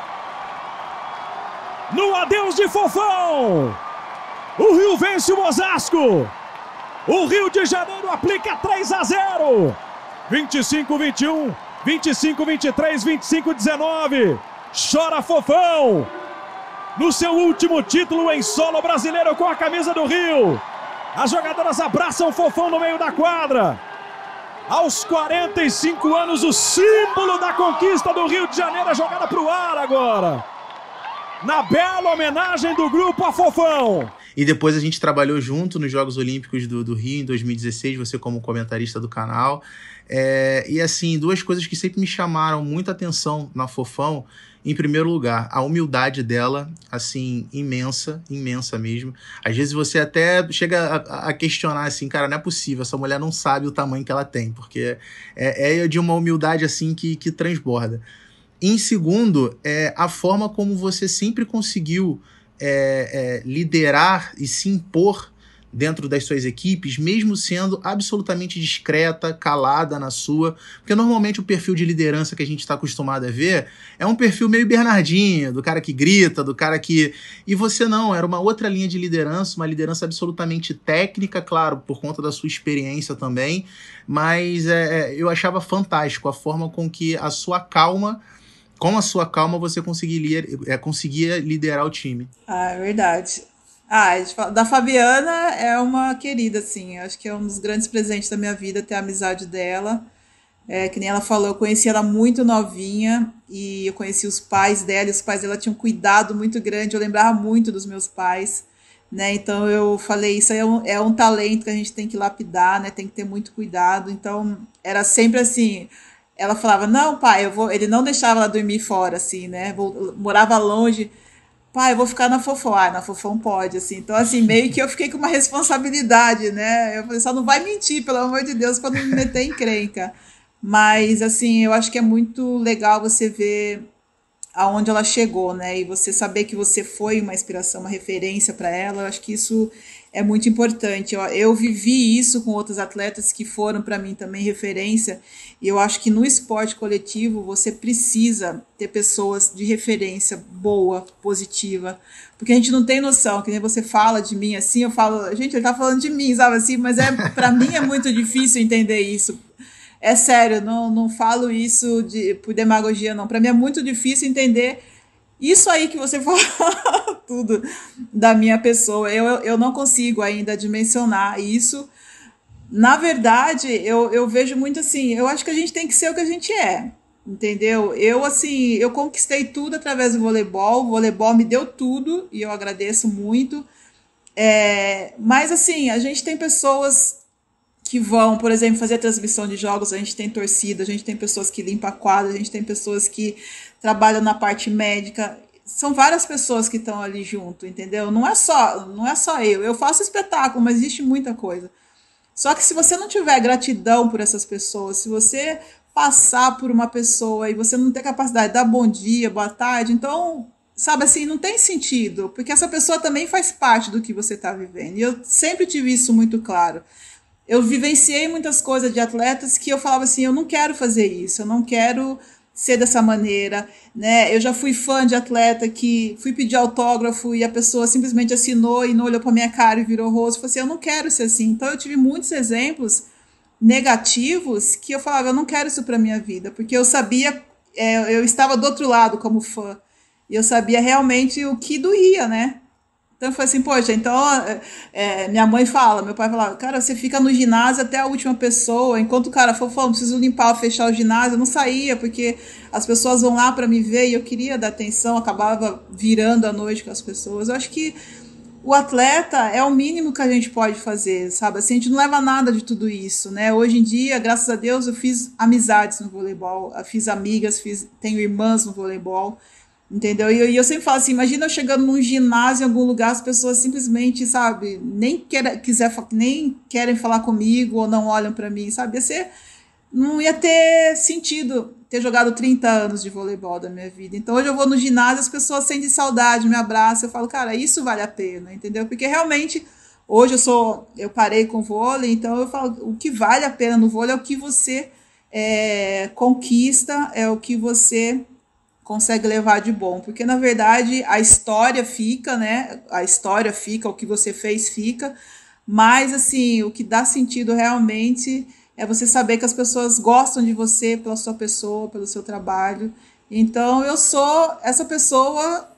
No adeus de Fofão, o Rio vence o Osasco. O Rio de Janeiro aplica 3 a 0. 25 21, 25 23, 25 19. Chora Fofão. No seu último título em solo brasileiro com a camisa do Rio. As jogadoras abraçam Fofão no meio da quadra. Aos 45 anos, o símbolo da conquista do Rio de Janeiro é jogada para o ar agora. Na bela homenagem do grupo a Fofão. E depois a gente trabalhou junto nos Jogos Olímpicos do, do Rio em 2016, você como comentarista do canal. É, e assim, duas coisas que sempre me chamaram muita atenção na Fofão em primeiro lugar, a humildade dela, assim, imensa, imensa mesmo. Às vezes você até chega a, a, questionar assim, cara, não é possível, essa mulher não sabe o tamanho que ela tem, porque é, é de uma humildade assim que, que transborda. Em segundo, é a forma como você sempre conseguiu é, é, liderar e se impor dentro das suas equipes, mesmo sendo absolutamente discreta, calada na sua, porque normalmente o perfil de liderança que a gente está acostumado a ver é um perfil meio Bernardinho, do cara que grita, do cara que. E você não, era uma outra linha de liderança, uma liderança absolutamente técnica, claro, por conta da sua experiência também, mas é, é eu achava fantástico a forma com que a sua calma com a sua calma você conseguiria, é, conseguia liderar o time. Ah, é verdade. Ah, da Fabiana é uma querida, assim. Acho que é um dos grandes presentes da minha vida ter a amizade dela. É, que nem ela falou, eu conheci ela muito novinha e eu conheci os pais dela, e os pais dela tinham um cuidado muito grande, eu lembrava muito dos meus pais, né? Então eu falei, isso é um, é um talento que a gente tem que lapidar, né? Tem que ter muito cuidado. Então era sempre assim, ela falava, não, pai, eu vou. Ele não deixava ela dormir fora, assim, né? Morava longe pai, eu vou ficar na Fofão. Ah, na Fofão pode, assim. Então, assim, meio que eu fiquei com uma responsabilidade, né? Eu falei, só não vai mentir, pelo amor de Deus, não me meter em crenca. Mas, assim, eu acho que é muito legal você ver aonde ela chegou, né? E você saber que você foi uma inspiração, uma referência para ela. Eu acho que isso é muito importante. Eu, eu vivi isso com outros atletas que foram para mim também referência. E eu acho que no esporte coletivo você precisa ter pessoas de referência boa, positiva, porque a gente não tem noção, que nem você fala de mim assim, eu falo, gente, ele tá falando de mim, sabe assim, mas é para mim é muito difícil entender isso. É sério, não, não falo isso de, por demagogia, não. Para mim é muito difícil entender isso aí que você <laughs> falou tudo da minha pessoa. Eu, eu não consigo ainda dimensionar isso. Na verdade, eu, eu vejo muito assim, eu acho que a gente tem que ser o que a gente é. Entendeu? Eu, assim, eu conquistei tudo através do voleibol. O voleibol me deu tudo e eu agradeço muito. É, mas, assim, a gente tem pessoas que vão, por exemplo, fazer transmissão de jogos, a gente tem torcida, a gente tem pessoas que limpam a quadra, a gente tem pessoas que trabalham na parte médica. São várias pessoas que estão ali junto, entendeu? Não é só, não é só eu. Eu faço espetáculo, mas existe muita coisa. Só que se você não tiver gratidão por essas pessoas, se você passar por uma pessoa e você não ter capacidade de dar bom dia, boa tarde, então, sabe assim, não tem sentido, porque essa pessoa também faz parte do que você está vivendo. E eu sempre tive isso muito claro eu vivenciei muitas coisas de atletas que eu falava assim, eu não quero fazer isso, eu não quero ser dessa maneira, né? Eu já fui fã de atleta que fui pedir autógrafo e a pessoa simplesmente assinou e não olhou para minha cara e virou rosto. Eu falei assim, eu não quero ser assim. Então eu tive muitos exemplos negativos que eu falava, eu não quero isso para minha vida, porque eu sabia, é, eu estava do outro lado como fã e eu sabia realmente o que doía, né? Então foi assim, poxa, então é, minha mãe fala, meu pai fala, cara, você fica no ginásio até a última pessoa, enquanto o cara for falando, preciso limpar, fechar o ginásio, eu não saía, porque as pessoas vão lá para me ver e eu queria dar atenção, acabava virando a noite com as pessoas. Eu acho que o atleta é o mínimo que a gente pode fazer, sabe? Assim, a gente não leva nada de tudo isso, né? Hoje em dia, graças a Deus, eu fiz amizades no voleibol, fiz amigas, fiz, tenho irmãs no voleibol, entendeu? E eu, e eu sempre falo assim, imagina eu chegando num ginásio em algum lugar, as pessoas simplesmente, sabe, nem, quer, quiser, nem querem falar comigo ou não olham para mim, sabe? Ia ser não ia ter sentido ter jogado 30 anos de voleibol da minha vida. Então hoje eu vou no ginásio, as pessoas sentem saudade, me abraçam, eu falo, cara, isso vale a pena, entendeu? Porque realmente hoje eu sou, eu parei com vôlei, então eu falo, o que vale a pena no vôlei é o que você é, conquista, é o que você consegue levar de bom, porque na verdade a história fica, né? A história fica, o que você fez fica, mas assim, o que dá sentido realmente é você saber que as pessoas gostam de você pela sua pessoa, pelo seu trabalho. Então eu sou essa pessoa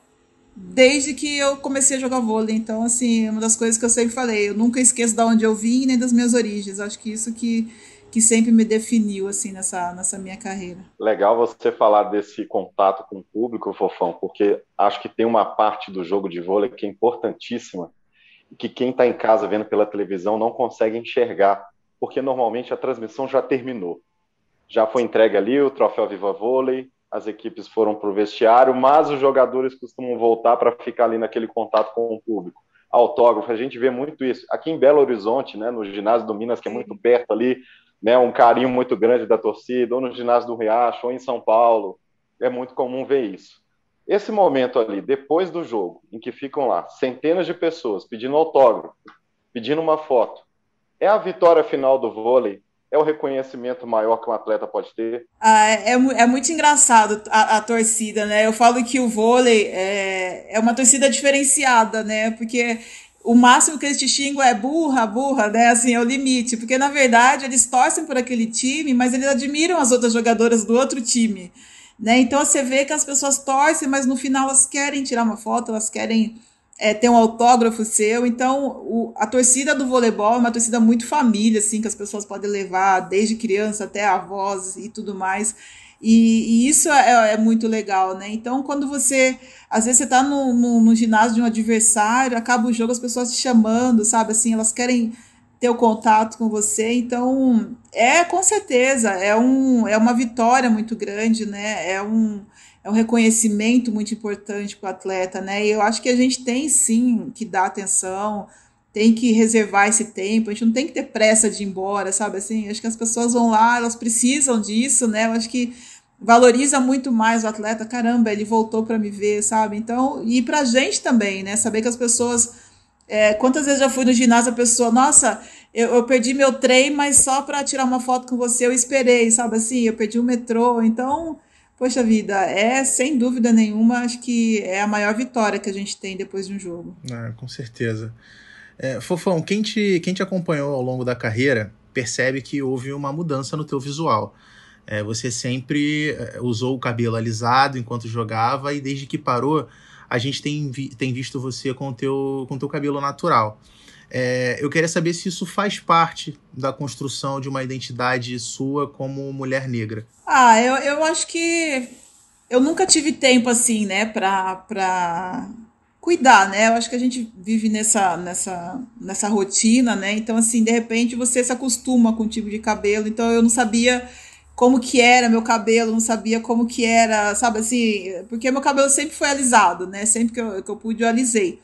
desde que eu comecei a jogar vôlei. Então, assim, é uma das coisas que eu sempre falei, eu nunca esqueço de onde eu vim nem das minhas origens. Acho que isso que, que sempre me definiu, assim, nessa, nessa minha carreira. Legal você falar desse contato com o público, Fofão, porque acho que tem uma parte do jogo de vôlei que é importantíssima e que quem está em casa vendo pela televisão não consegue enxergar porque normalmente a transmissão já terminou. Já foi entregue ali o troféu Viva Vôlei, as equipes foram para o vestiário, mas os jogadores costumam voltar para ficar ali naquele contato com o público. Autógrafo, a gente vê muito isso. Aqui em Belo Horizonte, né, no ginásio do Minas, que é muito perto ali, né, um carinho muito grande da torcida, ou no ginásio do Riacho, ou em São Paulo, é muito comum ver isso. Esse momento ali, depois do jogo, em que ficam lá centenas de pessoas pedindo autógrafo, pedindo uma foto, é a vitória final do vôlei? É o reconhecimento maior que um atleta pode ter? Ah, é, é, é muito engraçado a, a, torcida, né? Eu falo que o vôlei é, é uma torcida diferenciada, né? Porque o máximo que eles te xingam é burra, burra, né? Assim, é o limite. Porque, na verdade, eles torcem por aquele time, mas eles admiram as outras jogadoras do outro time. Né? Então você vê que as pessoas torcem, mas no final elas querem tirar uma foto, elas querem é, ter um autógrafo seu. Então, o, a torcida do voleibol é uma torcida muito família, assim, que as pessoas podem levar desde criança até avós e tudo mais. E, e isso é, é, muito legal, né? Então, quando você. Às vezes você está no, no, no, ginásio de um adversário, acaba o jogo, as pessoas te chamando, sabe? Assim, elas querem ter o contato com você. Então, é com certeza, é, um, é uma vitória muito grande, né? É um é um reconhecimento muito importante para o atleta, né? E eu acho que a gente tem sim que dar atenção, tem que reservar esse tempo, a gente não tem que ter pressa de ir embora, sabe? Assim, acho que as pessoas vão lá, elas precisam disso, né? Eu acho que valoriza muito mais o atleta, caramba, ele voltou para me ver, sabe? Então, e para a gente também, né? Saber que as pessoas. É, quantas vezes já fui no ginásio a pessoa, nossa, eu, eu perdi meu trem, mas só para tirar uma foto com você eu esperei, sabe assim? Eu perdi o metrô. Então, Poxa vida, é sem dúvida nenhuma, acho que é a maior vitória que a gente tem depois de um jogo. Ah, com certeza. É, Fofão, quem te, quem te acompanhou ao longo da carreira percebe que houve uma mudança no teu visual. É, você sempre é, usou o cabelo alisado enquanto jogava e desde que parou, a gente tem, vi, tem visto você com o teu, com teu cabelo natural. É, eu queria saber se isso faz parte da construção de uma identidade sua como mulher negra. Ah, eu, eu acho que eu nunca tive tempo assim, né, pra, pra cuidar, né? Eu acho que a gente vive nessa, nessa, nessa rotina, né? Então, assim, de repente você se acostuma com o tipo de cabelo. Então, eu não sabia como que era meu cabelo, não sabia como que era, sabe assim, porque meu cabelo sempre foi alisado, né? Sempre que eu, que eu pude, eu alisei.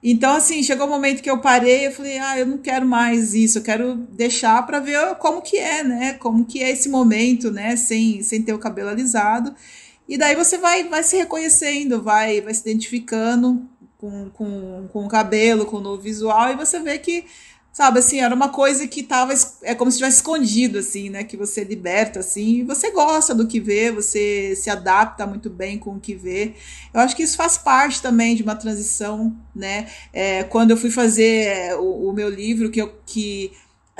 Então, assim, chegou o um momento que eu parei, eu falei, ah, eu não quero mais isso, eu quero deixar para ver como que é, né? Como que é esse momento, né? Sem, sem ter o cabelo alisado. E daí você vai, vai se reconhecendo, vai, vai se identificando com, com, com o cabelo, com o novo visual, e você vê que Sabe, assim, era uma coisa que tava. É como se tivesse escondido, assim, né? Que você liberta, assim, e você gosta do que vê, você se adapta muito bem com o que vê. Eu acho que isso faz parte também de uma transição, né? É, quando eu fui fazer é, o, o, meu livro, que, eu, que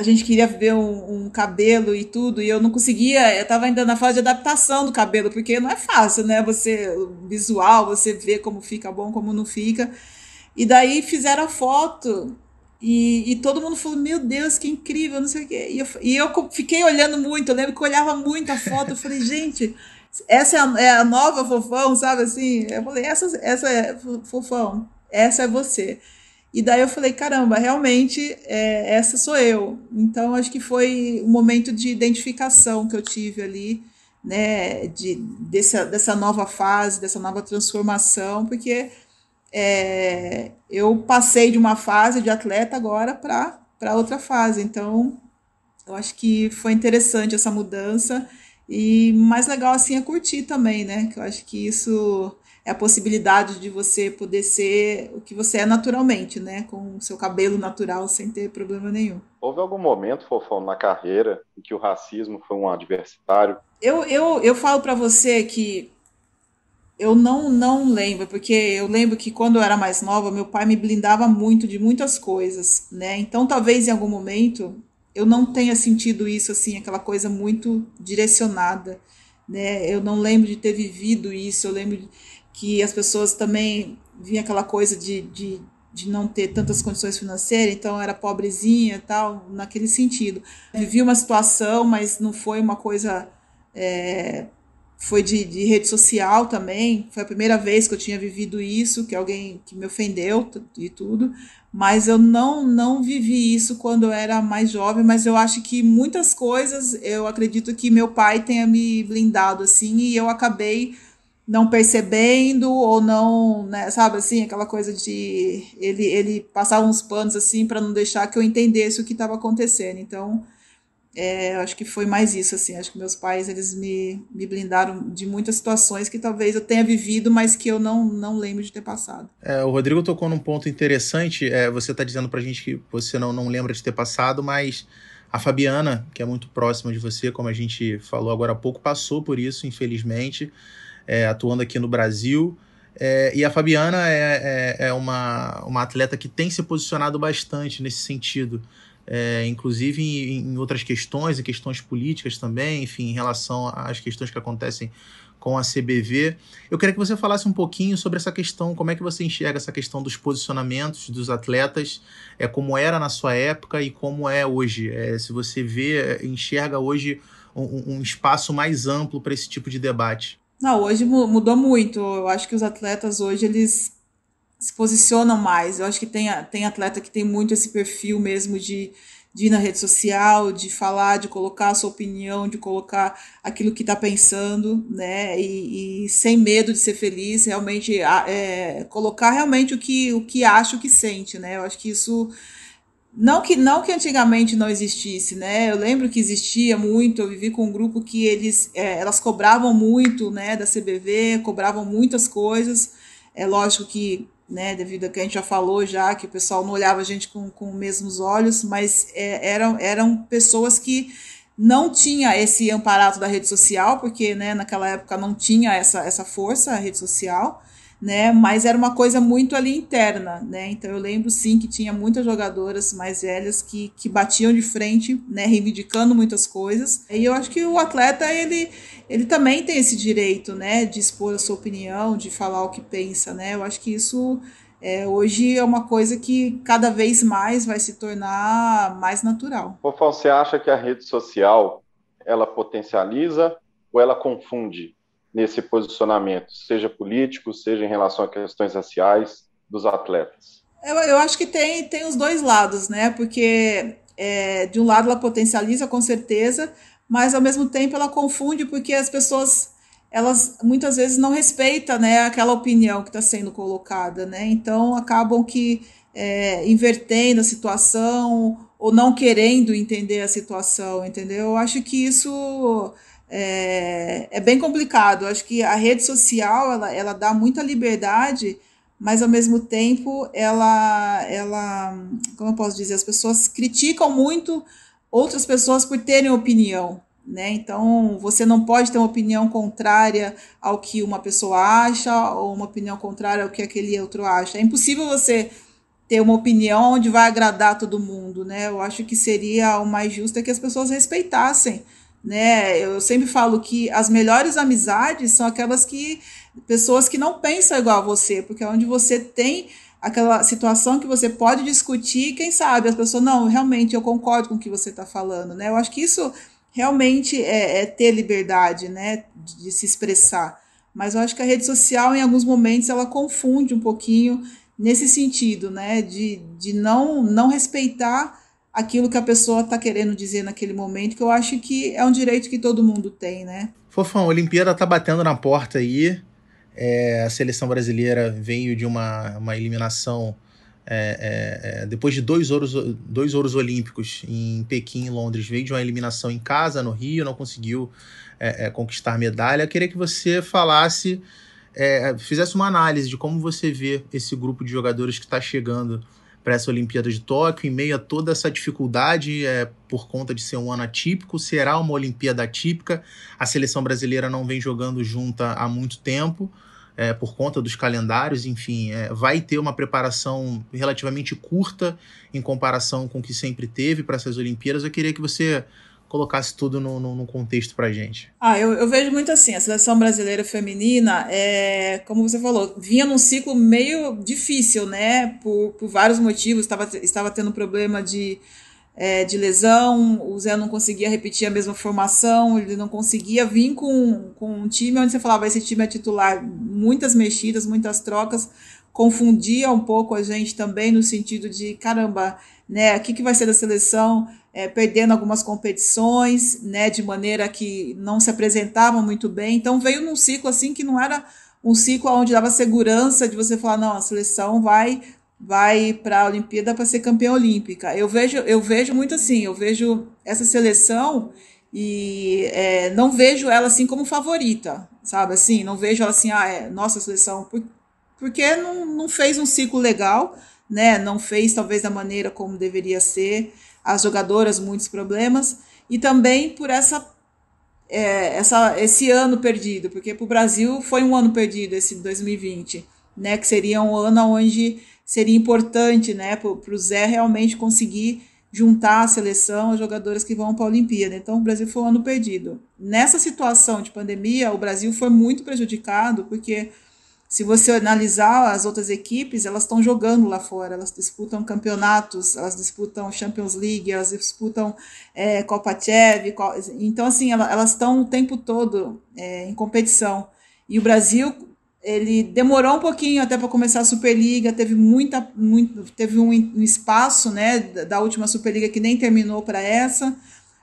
a gente queria ver um, um, cabelo e tudo, e eu não conseguia, eu tava ainda na fase de adaptação do cabelo, porque não é fácil, né? Você, visual, você vê como fica bom, como não fica. E daí fizeram a foto e, e, todo mundo falou, meu Deus, que incrível, não sei o quê. E eu, e eu fiquei olhando muito, eu lembro que eu olhava muito a foto, eu falei, gente, essa é a, é a, nova Fofão, sabe assim? Eu falei, essa, essa é Fofão, essa é você. E daí eu falei, caramba, realmente é, essa sou eu. Então acho que foi um momento de identificação que eu tive ali, né, de, dessa, dessa nova fase, dessa nova transformação, porque é, eu passei de uma fase de atleta agora para outra fase. Então eu acho que foi interessante essa mudança. E mais legal assim é curtir também, né? Que eu acho que isso é a possibilidade de você poder ser o que você é naturalmente, né? Com o seu cabelo natural, sem ter problema nenhum. Houve algum momento, Fofão, na carreira em que o racismo foi um adversário? Eu, eu, eu falo para você que eu não, não lembro, porque eu lembro que quando eu era mais nova, meu pai me blindava muito de muitas coisas, né? Então, talvez em algum momento eu não tenha sentido isso assim, aquela coisa muito direcionada, né? Eu não lembro de ter vivido isso, eu lembro que as pessoas também vinha aquela coisa de, de, de não ter tantas condições financeiras, então era pobrezinha tal, naquele sentido. Vivi uma situação, mas não foi uma coisa. É, foi de, de, rede social também. Foi a primeira vez que eu tinha vivido isso, que alguém que me ofendeu e tudo mas eu não não vivi isso quando eu era mais jovem, mas eu acho que muitas coisas eu acredito que meu pai tenha me blindado assim e eu acabei não percebendo ou não, né, sabe assim, aquela coisa de ele ele passava uns panos assim para não deixar que eu entendesse o que estava acontecendo. Então, é, acho que foi mais isso, assim. Acho que meus pais, eles me, me blindaram de muitas situações que talvez eu tenha vivido, mas que eu não, não lembro de ter passado. É, o Rodrigo tocou num ponto interessante. É, você está dizendo pra gente que você não, não lembra de ter passado, mas a Fabiana, que é muito próxima de você, como a gente falou agora há pouco, passou por isso, infelizmente, é, atuando aqui no Brasil. É, e a Fabiana é, é, é uma, uma atleta que tem se posicionado bastante nesse sentido é, inclusive em, em, outras questões, em questões políticas também, enfim, em relação às questões que acontecem com a CBV. Eu queria que você falasse um pouquinho sobre essa questão, como é que você enxerga essa questão dos posicionamentos dos atletas, é como era na sua época e como é hoje. É, se você vê, enxerga hoje um, um espaço mais amplo para esse tipo de debate. Não, hoje mudou muito. Eu acho que os atletas hoje eles se posicionam mais. Eu acho que tem, tem atleta que tem muito esse perfil mesmo de, de ir na rede social, de falar, de colocar a sua opinião, de colocar aquilo que está pensando, né? E, e, sem medo de ser feliz, realmente é, colocar realmente o que, o que acha, o que sente, né? Eu acho que isso não que não que antigamente não existisse, né? Eu lembro que existia muito. Eu vivi com um grupo que eles é, elas cobravam muito, né? Da CBV, cobravam muitas coisas. É lógico que né, devido a que a gente já falou já, que o pessoal não olhava a gente com, com os mesmos olhos, mas é, eram, eram pessoas que não tinha esse amparato da rede social, porque né, naquela época não tinha essa, essa força, a rede social, né? Mas era uma coisa muito ali interna, né? Então eu lembro sim que tinha muitas jogadoras mais velhas que, que batiam de frente, né? Reivindicando muitas coisas. E eu acho que o atleta ele, ele também tem esse direito, né? De expor a sua opinião, de falar o que pensa, né? Eu acho que isso é, hoje é uma coisa que cada vez mais vai se tornar mais natural. Fofão, você acha que a rede social ela potencializa ou ela confunde nesse posicionamento, seja político, seja em relação a questões raciais dos atletas? Eu, eu acho que tem, tem os dois lados, né? Porque é, de um lado ela potencializa com certeza, mas ao mesmo tempo ela confunde porque as pessoas elas muitas vezes não respeitam né, aquela opinião que está sendo colocada, né? Então acabam que é, invertendo a situação ou não querendo entender a situação, entendeu? Eu acho que isso é, é bem complicado. Acho que a rede social ela, ela dá muita liberdade, mas ao mesmo tempo ela, ela, como eu posso dizer, as pessoas criticam muito outras pessoas por terem opinião. Né? Então, você não pode ter uma opinião contrária ao que uma pessoa acha ou uma opinião contrária ao que aquele outro acha. É impossível você ter uma opinião onde vai agradar todo mundo, né? Eu acho que seria o mais justo é que as pessoas respeitassem né? Eu sempre falo que as melhores amizades são aquelas que pessoas que não pensam igual a você, porque é onde você tem aquela situação que você pode discutir, quem sabe as pessoas não, realmente eu concordo com o que você está falando, né? Eu acho que isso realmente é, é, ter liberdade, né, de se expressar. Mas eu acho que a rede social, em alguns momentos, ela confunde um pouquinho nesse sentido, né? De, de não, não respeitar aquilo que a pessoa está querendo dizer naquele momento, que eu acho que é um direito que todo mundo tem, né? Fofão, a Olimpíada tá batendo na porta aí. É, a seleção brasileira veio de uma, uma eliminação é, é, é, depois de dois ouros, dois ouros olímpicos em Pequim e Londres, veio de uma eliminação em casa, no Rio, não conseguiu é, é, conquistar medalha. Eu queria que você falasse, fizesse uma análise de como você vê esse grupo de jogadores que está chegando para essa Olimpíada de Tóquio, em meio a toda essa dificuldade, é, por conta de ser um ano atípico, será uma Olimpíada atípica. A seleção brasileira não vem jogando junta há muito tempo, é, por conta dos calendários, enfim, é, vai ter uma preparação relativamente curta em comparação com o que sempre teve para essas Olimpíadas. Eu queria que você colocasse tudo no, no, contexto para gente. Ah, eu, eu, vejo muito assim, a seleção brasileira feminina, é, como você falou, vinha num ciclo meio difícil, né, por, por vários motivos, estava, estava tendo problema de, é, de lesão, o Zé não conseguia repetir a mesma formação, ele não conseguia vir com, com um time onde você falava, esse time é titular, muitas mexidas, muitas trocas, confundia um pouco a gente também no sentido de, caramba, né, o que, que vai ser da seleção, é, perdendo algumas competições, né, de maneira que não se apresentavam muito bem. Então veio num ciclo assim que não era um ciclo onde dava segurança de você falar não, a seleção vai vai para a Olimpíada para ser campeã olímpica. Eu vejo eu vejo muito assim, eu vejo essa seleção e é, não vejo ela assim como favorita, sabe? Assim, não vejo ela assim, ah, é, nossa seleção, por, porque não, não fez um ciclo legal, né? Não fez talvez da maneira como deveria ser as jogadoras muitos problemas e também por essa, é, essa esse ano perdido, porque para o Brasil foi um ano perdido esse 2020, né, que seria um ano onde seria importante, né, para o Zé realmente conseguir juntar a seleção, as jogadoras que vão para a Olimpíada. Então, o Brasil foi um ano perdido. Nessa situação de pandemia, o Brasil foi muito prejudicado, porque se você analisar as outras equipes, elas estão jogando lá fora, elas disputam campeonatos, elas disputam Champions League, elas disputam é, Copa Chev, então assim, elas estão o tempo todo é, em competição. E o Brasil, ele demorou um pouquinho até para começar a Superliga, teve muita, muito, teve um, um espaço, né, da última Superliga que nem terminou para essa,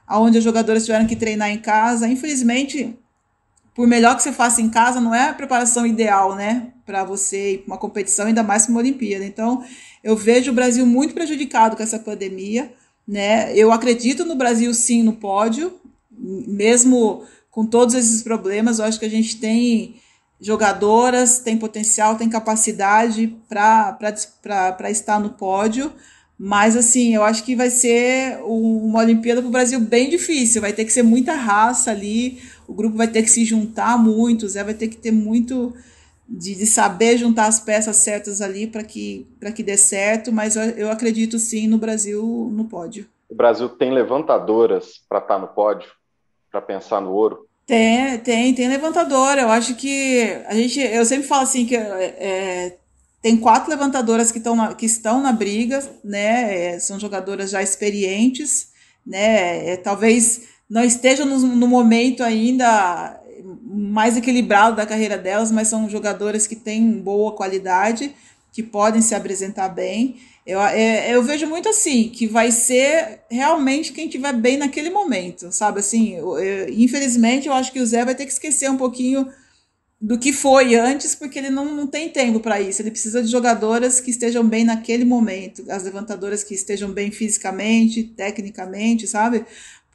aonde as jogadoras tiveram que treinar em casa. Infelizmente, por melhor que você faça em casa, não é a preparação ideal, né? Para você ir para uma competição, ainda mais para uma Olimpíada. Então, eu vejo o Brasil muito prejudicado com essa pandemia, né? Eu acredito no Brasil sim no pódio, mesmo com todos esses problemas, eu acho que a gente tem jogadoras, tem potencial, tem capacidade para estar no pódio. Mas, assim, eu acho que vai ser uma Olimpíada para o Brasil bem difícil. Vai ter que ser muita raça ali, o grupo vai ter que se juntar muito, o Zé vai ter que ter muito de, de saber juntar as peças certas ali para que, que dê certo. Mas eu, eu acredito sim no Brasil no pódio. O Brasil tem levantadoras para estar tá no pódio, para pensar no ouro? Tem, tem, tem levantadora. Eu acho que a gente, eu sempre falo assim que é, tem quatro levantadoras que, estão na, que estão na briga, né? É, são jogadoras já experientes, né? É, talvez não estejam no, no, momento ainda mais equilibrado da carreira delas, mas são jogadoras que têm boa qualidade, que podem se apresentar bem. Eu, é, eu vejo muito assim, que vai ser realmente quem estiver bem naquele momento, sabe? Assim, eu, eu, infelizmente, eu acho que o Zé vai ter que esquecer um pouquinho do que foi antes, porque ele não, não tem tempo para isso. Ele precisa de jogadoras que estejam bem naquele momento, as levantadoras que estejam bem fisicamente, tecnicamente, sabe?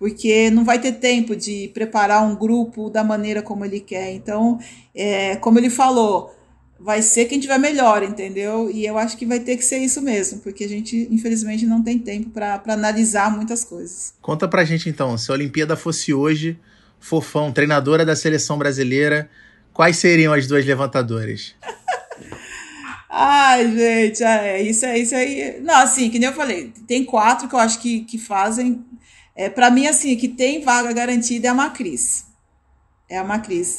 Porque não vai ter tempo de preparar um grupo da maneira como ele quer. Então, é, como ele falou, vai ser quem tiver melhor, entendeu? E eu acho que vai ter que ser isso mesmo, porque a gente, infelizmente, não tem tempo para analisar muitas coisas. Conta pra gente então, se a Olimpíada fosse hoje, Fofão, treinadora da seleção brasileira, Quais seriam as duas levantadoras? <laughs> Ai, gente, é, isso, é, isso aí. Não, assim, que nem eu falei, tem quatro que eu acho que, que fazem. É, para mim, assim, que tem vaga garantida é a Macris. É a Macris.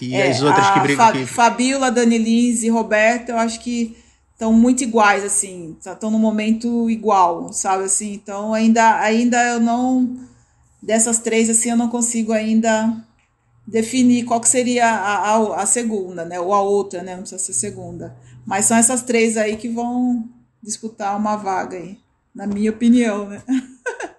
E, e é, as outras que brigam Fa aqui? Fabiola, Dani Lins e Roberta, eu acho que estão muito iguais, assim, estão no momento igual, sabe, assim, então ainda, ainda eu não, dessas três, assim, eu não consigo ainda definir qual que seria a, a, a, segunda, né? Ou a outra, né? Não precisa ser segunda. Mas são essas três aí que vão disputar uma vaga aí, na minha opinião, né? <laughs>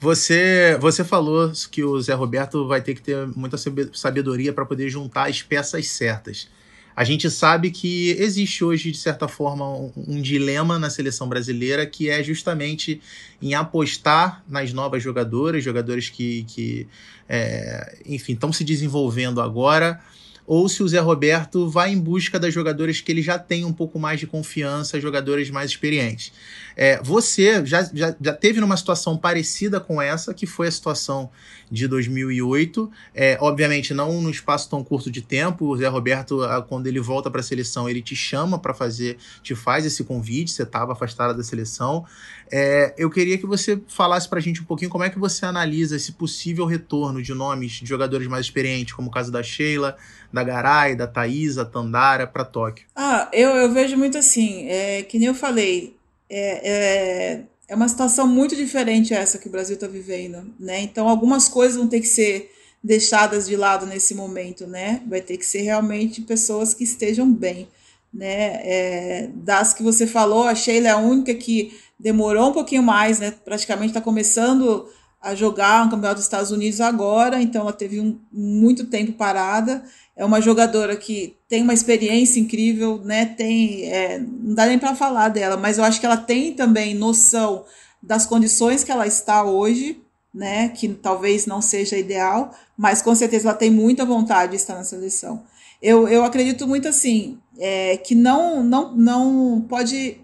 Você, você falou que o Zé Roberto vai ter que ter muita sabedoria para poder juntar as peças certas. A gente sabe que existe hoje, de certa forma, um, um, dilema na seleção brasileira que é justamente em apostar nas novas jogadoras, jogadores que, que é, enfim, estão se desenvolvendo agora, ou se o Zé Roberto vai em busca das jogadoras que ele já tem um pouco mais de confiança, jogadores mais experientes. É, você já, já, já teve numa situação parecida com essa, que foi a situação de 2008. É, obviamente, não num espaço tão curto de tempo. O Zé Roberto, quando ele volta para a seleção, ele te chama para fazer, te faz esse convite. Você estava afastada da seleção. É, eu queria que você falasse para a gente um pouquinho como é que você analisa esse possível retorno de nomes de jogadores mais experientes, como o caso da Sheila, da Garay, da Thaisa, Tandara, para Tóquio. Ah, eu, eu vejo muito assim, é, que nem eu falei, é, é, é uma situação muito diferente essa que o Brasil está vivendo, né? Então, algumas coisas vão ter que ser deixadas de lado nesse momento, né? Vai ter que ser realmente pessoas que estejam bem, né? É, das que você falou, a Sheila é a única que demorou um pouquinho mais, né? Praticamente está começando a jogar um campeonato dos Estados Unidos agora, então ela teve um, muito tempo parada é uma jogadora que tem uma experiência incrível, né? Tem, é, não dá nem para falar dela, mas eu acho que ela tem também noção das condições que ela está hoje, né? Que talvez não seja ideal, mas com certeza ela tem muita vontade de estar na seleção. Eu, eu acredito muito assim, é, que não, não, não pode,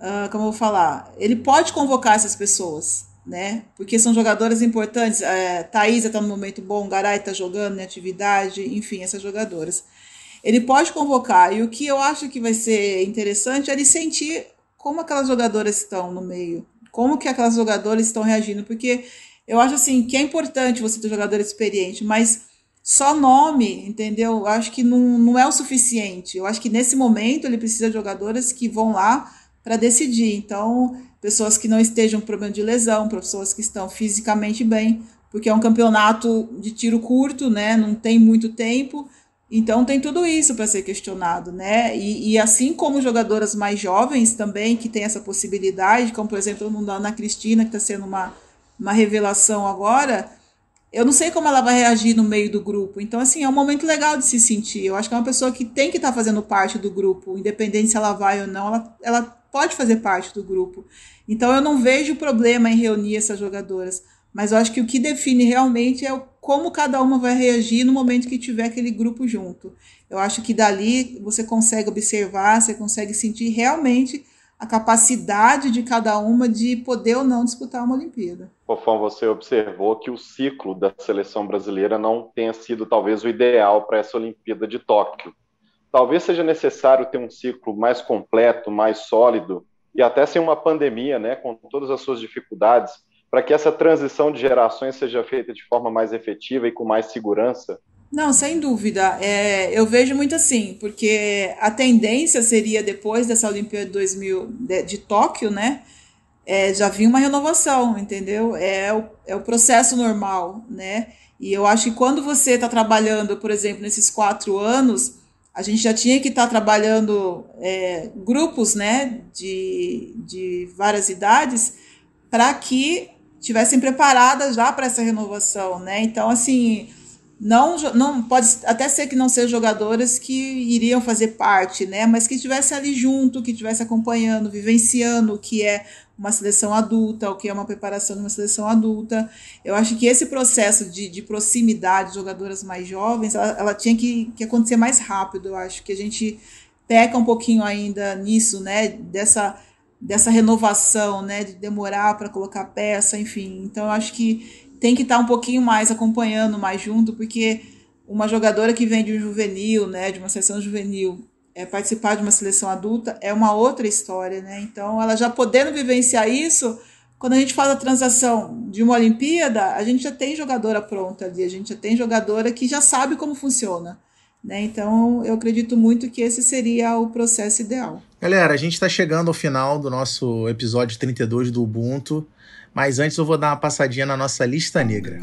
uh, como eu vou falar, ele pode convocar essas pessoas, né? Porque são jogadoras importantes. É, Thaisa está no momento bom, Garay está jogando em atividade, enfim, essas jogadoras. Ele pode convocar, e o que eu acho que vai ser interessante é ele sentir como aquelas jogadoras estão no meio, como que aquelas jogadoras estão reagindo, porque eu acho assim que é importante você ter jogador experiente, mas só nome, entendeu? Eu acho que não, não é o suficiente. Eu acho que nesse momento ele precisa de jogadoras que vão lá para decidir. Então, pessoas que não estejam com problema de lesão, pessoas que estão fisicamente bem, porque é um campeonato de tiro curto, né? Não tem muito tempo. Então tem tudo isso para ser questionado, né? E, e, assim como jogadoras mais jovens também, que tem essa possibilidade, como por exemplo a Ana Cristina, que está sendo uma, uma revelação agora, eu não sei como ela vai reagir no meio do grupo. Então, assim, é um momento legal de se sentir. Eu acho que é uma pessoa que tem que estar tá fazendo parte do grupo, independente se ela vai ou não, ela, ela pode fazer parte do grupo. Então eu não vejo problema em reunir essas jogadoras, mas eu acho que o que define realmente é como cada uma vai reagir no momento que tiver aquele grupo junto. Eu acho que dali você consegue observar, você consegue sentir realmente a capacidade de cada uma de poder ou não disputar uma Olimpíada. Fofão, você observou que o ciclo da seleção brasileira não tenha sido talvez o ideal para essa Olimpíada de Tóquio. Talvez seja necessário ter um ciclo mais completo, mais sólido, e até sem uma pandemia, né, com todas as suas dificuldades, para que essa transição de gerações seja feita de forma mais efetiva e com mais segurança? Não, sem dúvida. É, eu vejo muito assim, porque a tendência seria, depois dessa Olimpíada de 2000 de, de Tóquio, né, é, já vinha uma renovação, entendeu? É o, é o processo normal, né? E eu acho que quando você está trabalhando, por exemplo, nesses quatro anos, a gente já tinha que estar tá trabalhando é, grupos né, de, de várias idades para que tivessem preparadas já para essa renovação, né? Então, assim, não, não pode até ser que não sejam jogadoras que iriam fazer parte, né? Mas que estivesse ali junto, que estivesse acompanhando, vivenciando o que é uma seleção adulta, o que é uma preparação de uma seleção adulta. Eu acho que esse processo de, de proximidade de jogadoras mais jovens, ela, ela tinha que, que acontecer mais rápido. Eu acho que a gente peca um pouquinho ainda nisso, né? Dessa dessa renovação, né, de demorar para colocar peça, enfim. Então eu acho que tem que estar tá um pouquinho mais acompanhando mais junto, porque uma jogadora que vem de um juvenil, né, de uma seleção juvenil, é, participar de uma seleção adulta é uma outra história, né? Então, ela já podendo vivenciar isso, quando a gente faz a transação de uma Olimpíada, a gente já tem jogadora pronta ali, a gente já tem jogadora que já sabe como funciona. Né? Então, eu acredito muito que esse seria o processo ideal. Galera, a gente está chegando ao final do nosso episódio 32 do Ubuntu, mas antes eu vou dar uma passadinha na nossa lista negra.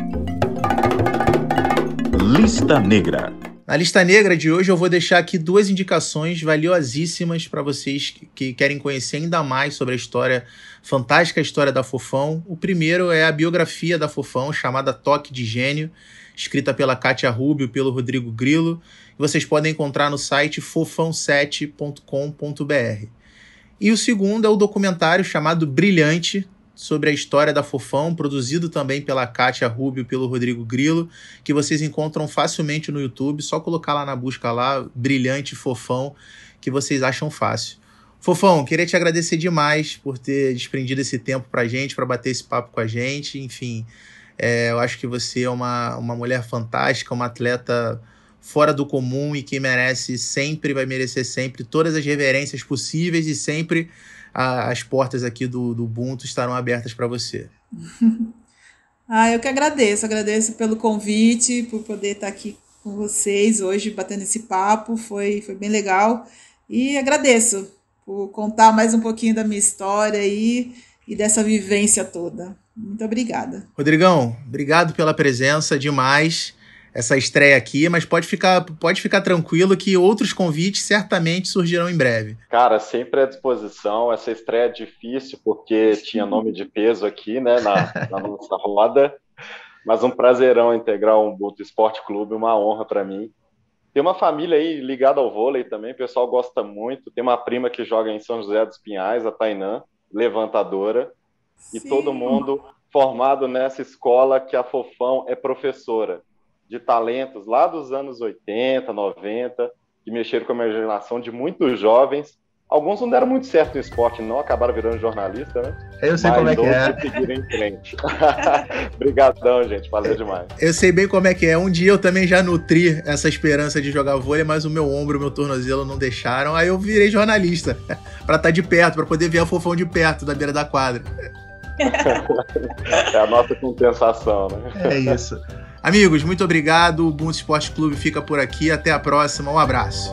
Lista negra. Na lista negra de hoje eu vou deixar aqui duas indicações valiosíssimas para vocês que querem conhecer ainda mais sobre a história, fantástica história da Fofão. O primeiro é a biografia da Fofão, chamada Toque de Gênio, escrita pela Kátia Rubio e pelo Rodrigo Grilo, vocês podem encontrar no site fofão7.com.br. E o segundo é o documentário chamado Brilhante, sobre a história da Fofão, produzido também pela Kátia Rubio e pelo Rodrigo Grilo, que vocês encontram facilmente no YouTube, só colocar lá na busca lá, Brilhante Fofão, que vocês acham fácil. Fofão, queria te agradecer demais por ter desprendido esse tempo pra gente, para bater esse papo com a gente, enfim, é, eu acho que você é uma, uma mulher fantástica, uma atleta fora do comum e que merece sempre, vai merecer sempre todas as reverências possíveis e sempre a, as portas aqui do, do Ubuntu estarão abertas para você. <laughs> ah, eu que agradeço, agradeço pelo convite, por poder estar aqui com vocês hoje, batendo esse papo, foi, foi bem legal. E agradeço por contar mais um pouquinho da minha história aí e dessa vivência toda. Muito obrigada. Rodrigão, obrigado pela presença demais essa estreia aqui, mas pode ficar, pode ficar tranquilo que outros convites certamente surgirão em breve. Cara, sempre à disposição. Essa estreia é difícil porque tinha nome de peso aqui, né, na, na nossa roda. Mas um prazerão integrar um Ubuntu Esporte Clube, uma honra para mim. Tem uma família aí ligada ao vôlei também, o pessoal gosta muito. Tem uma prima que joga em São José dos Pinhais, a Tainã, levantadora. E Sim. todo mundo formado nessa escola que a Fofão é professora de talentos lá dos anos 80, 90, que mexeram com a imaginação de muitos jovens. Alguns não deram muito certo no esporte, não acabaram virando jornalista, né? Eu sei Mas como é que é. seguiram em frente. <laughs> Obrigadão, gente. Valeu demais. Eu sei bem como é que é. Um dia eu também já nutri essa esperança de jogar vôlei, mas o meu ombro, o meu tornozelo não deixaram. Aí eu virei jornalista, <laughs> para estar tá de perto, para poder ver a fofão de perto, da beira da quadra. <laughs> é a nossa compensação, né? É isso. Amigos, muito obrigado. O Ubuntu Esporte Clube fica por aqui. Até a próxima. Um abraço.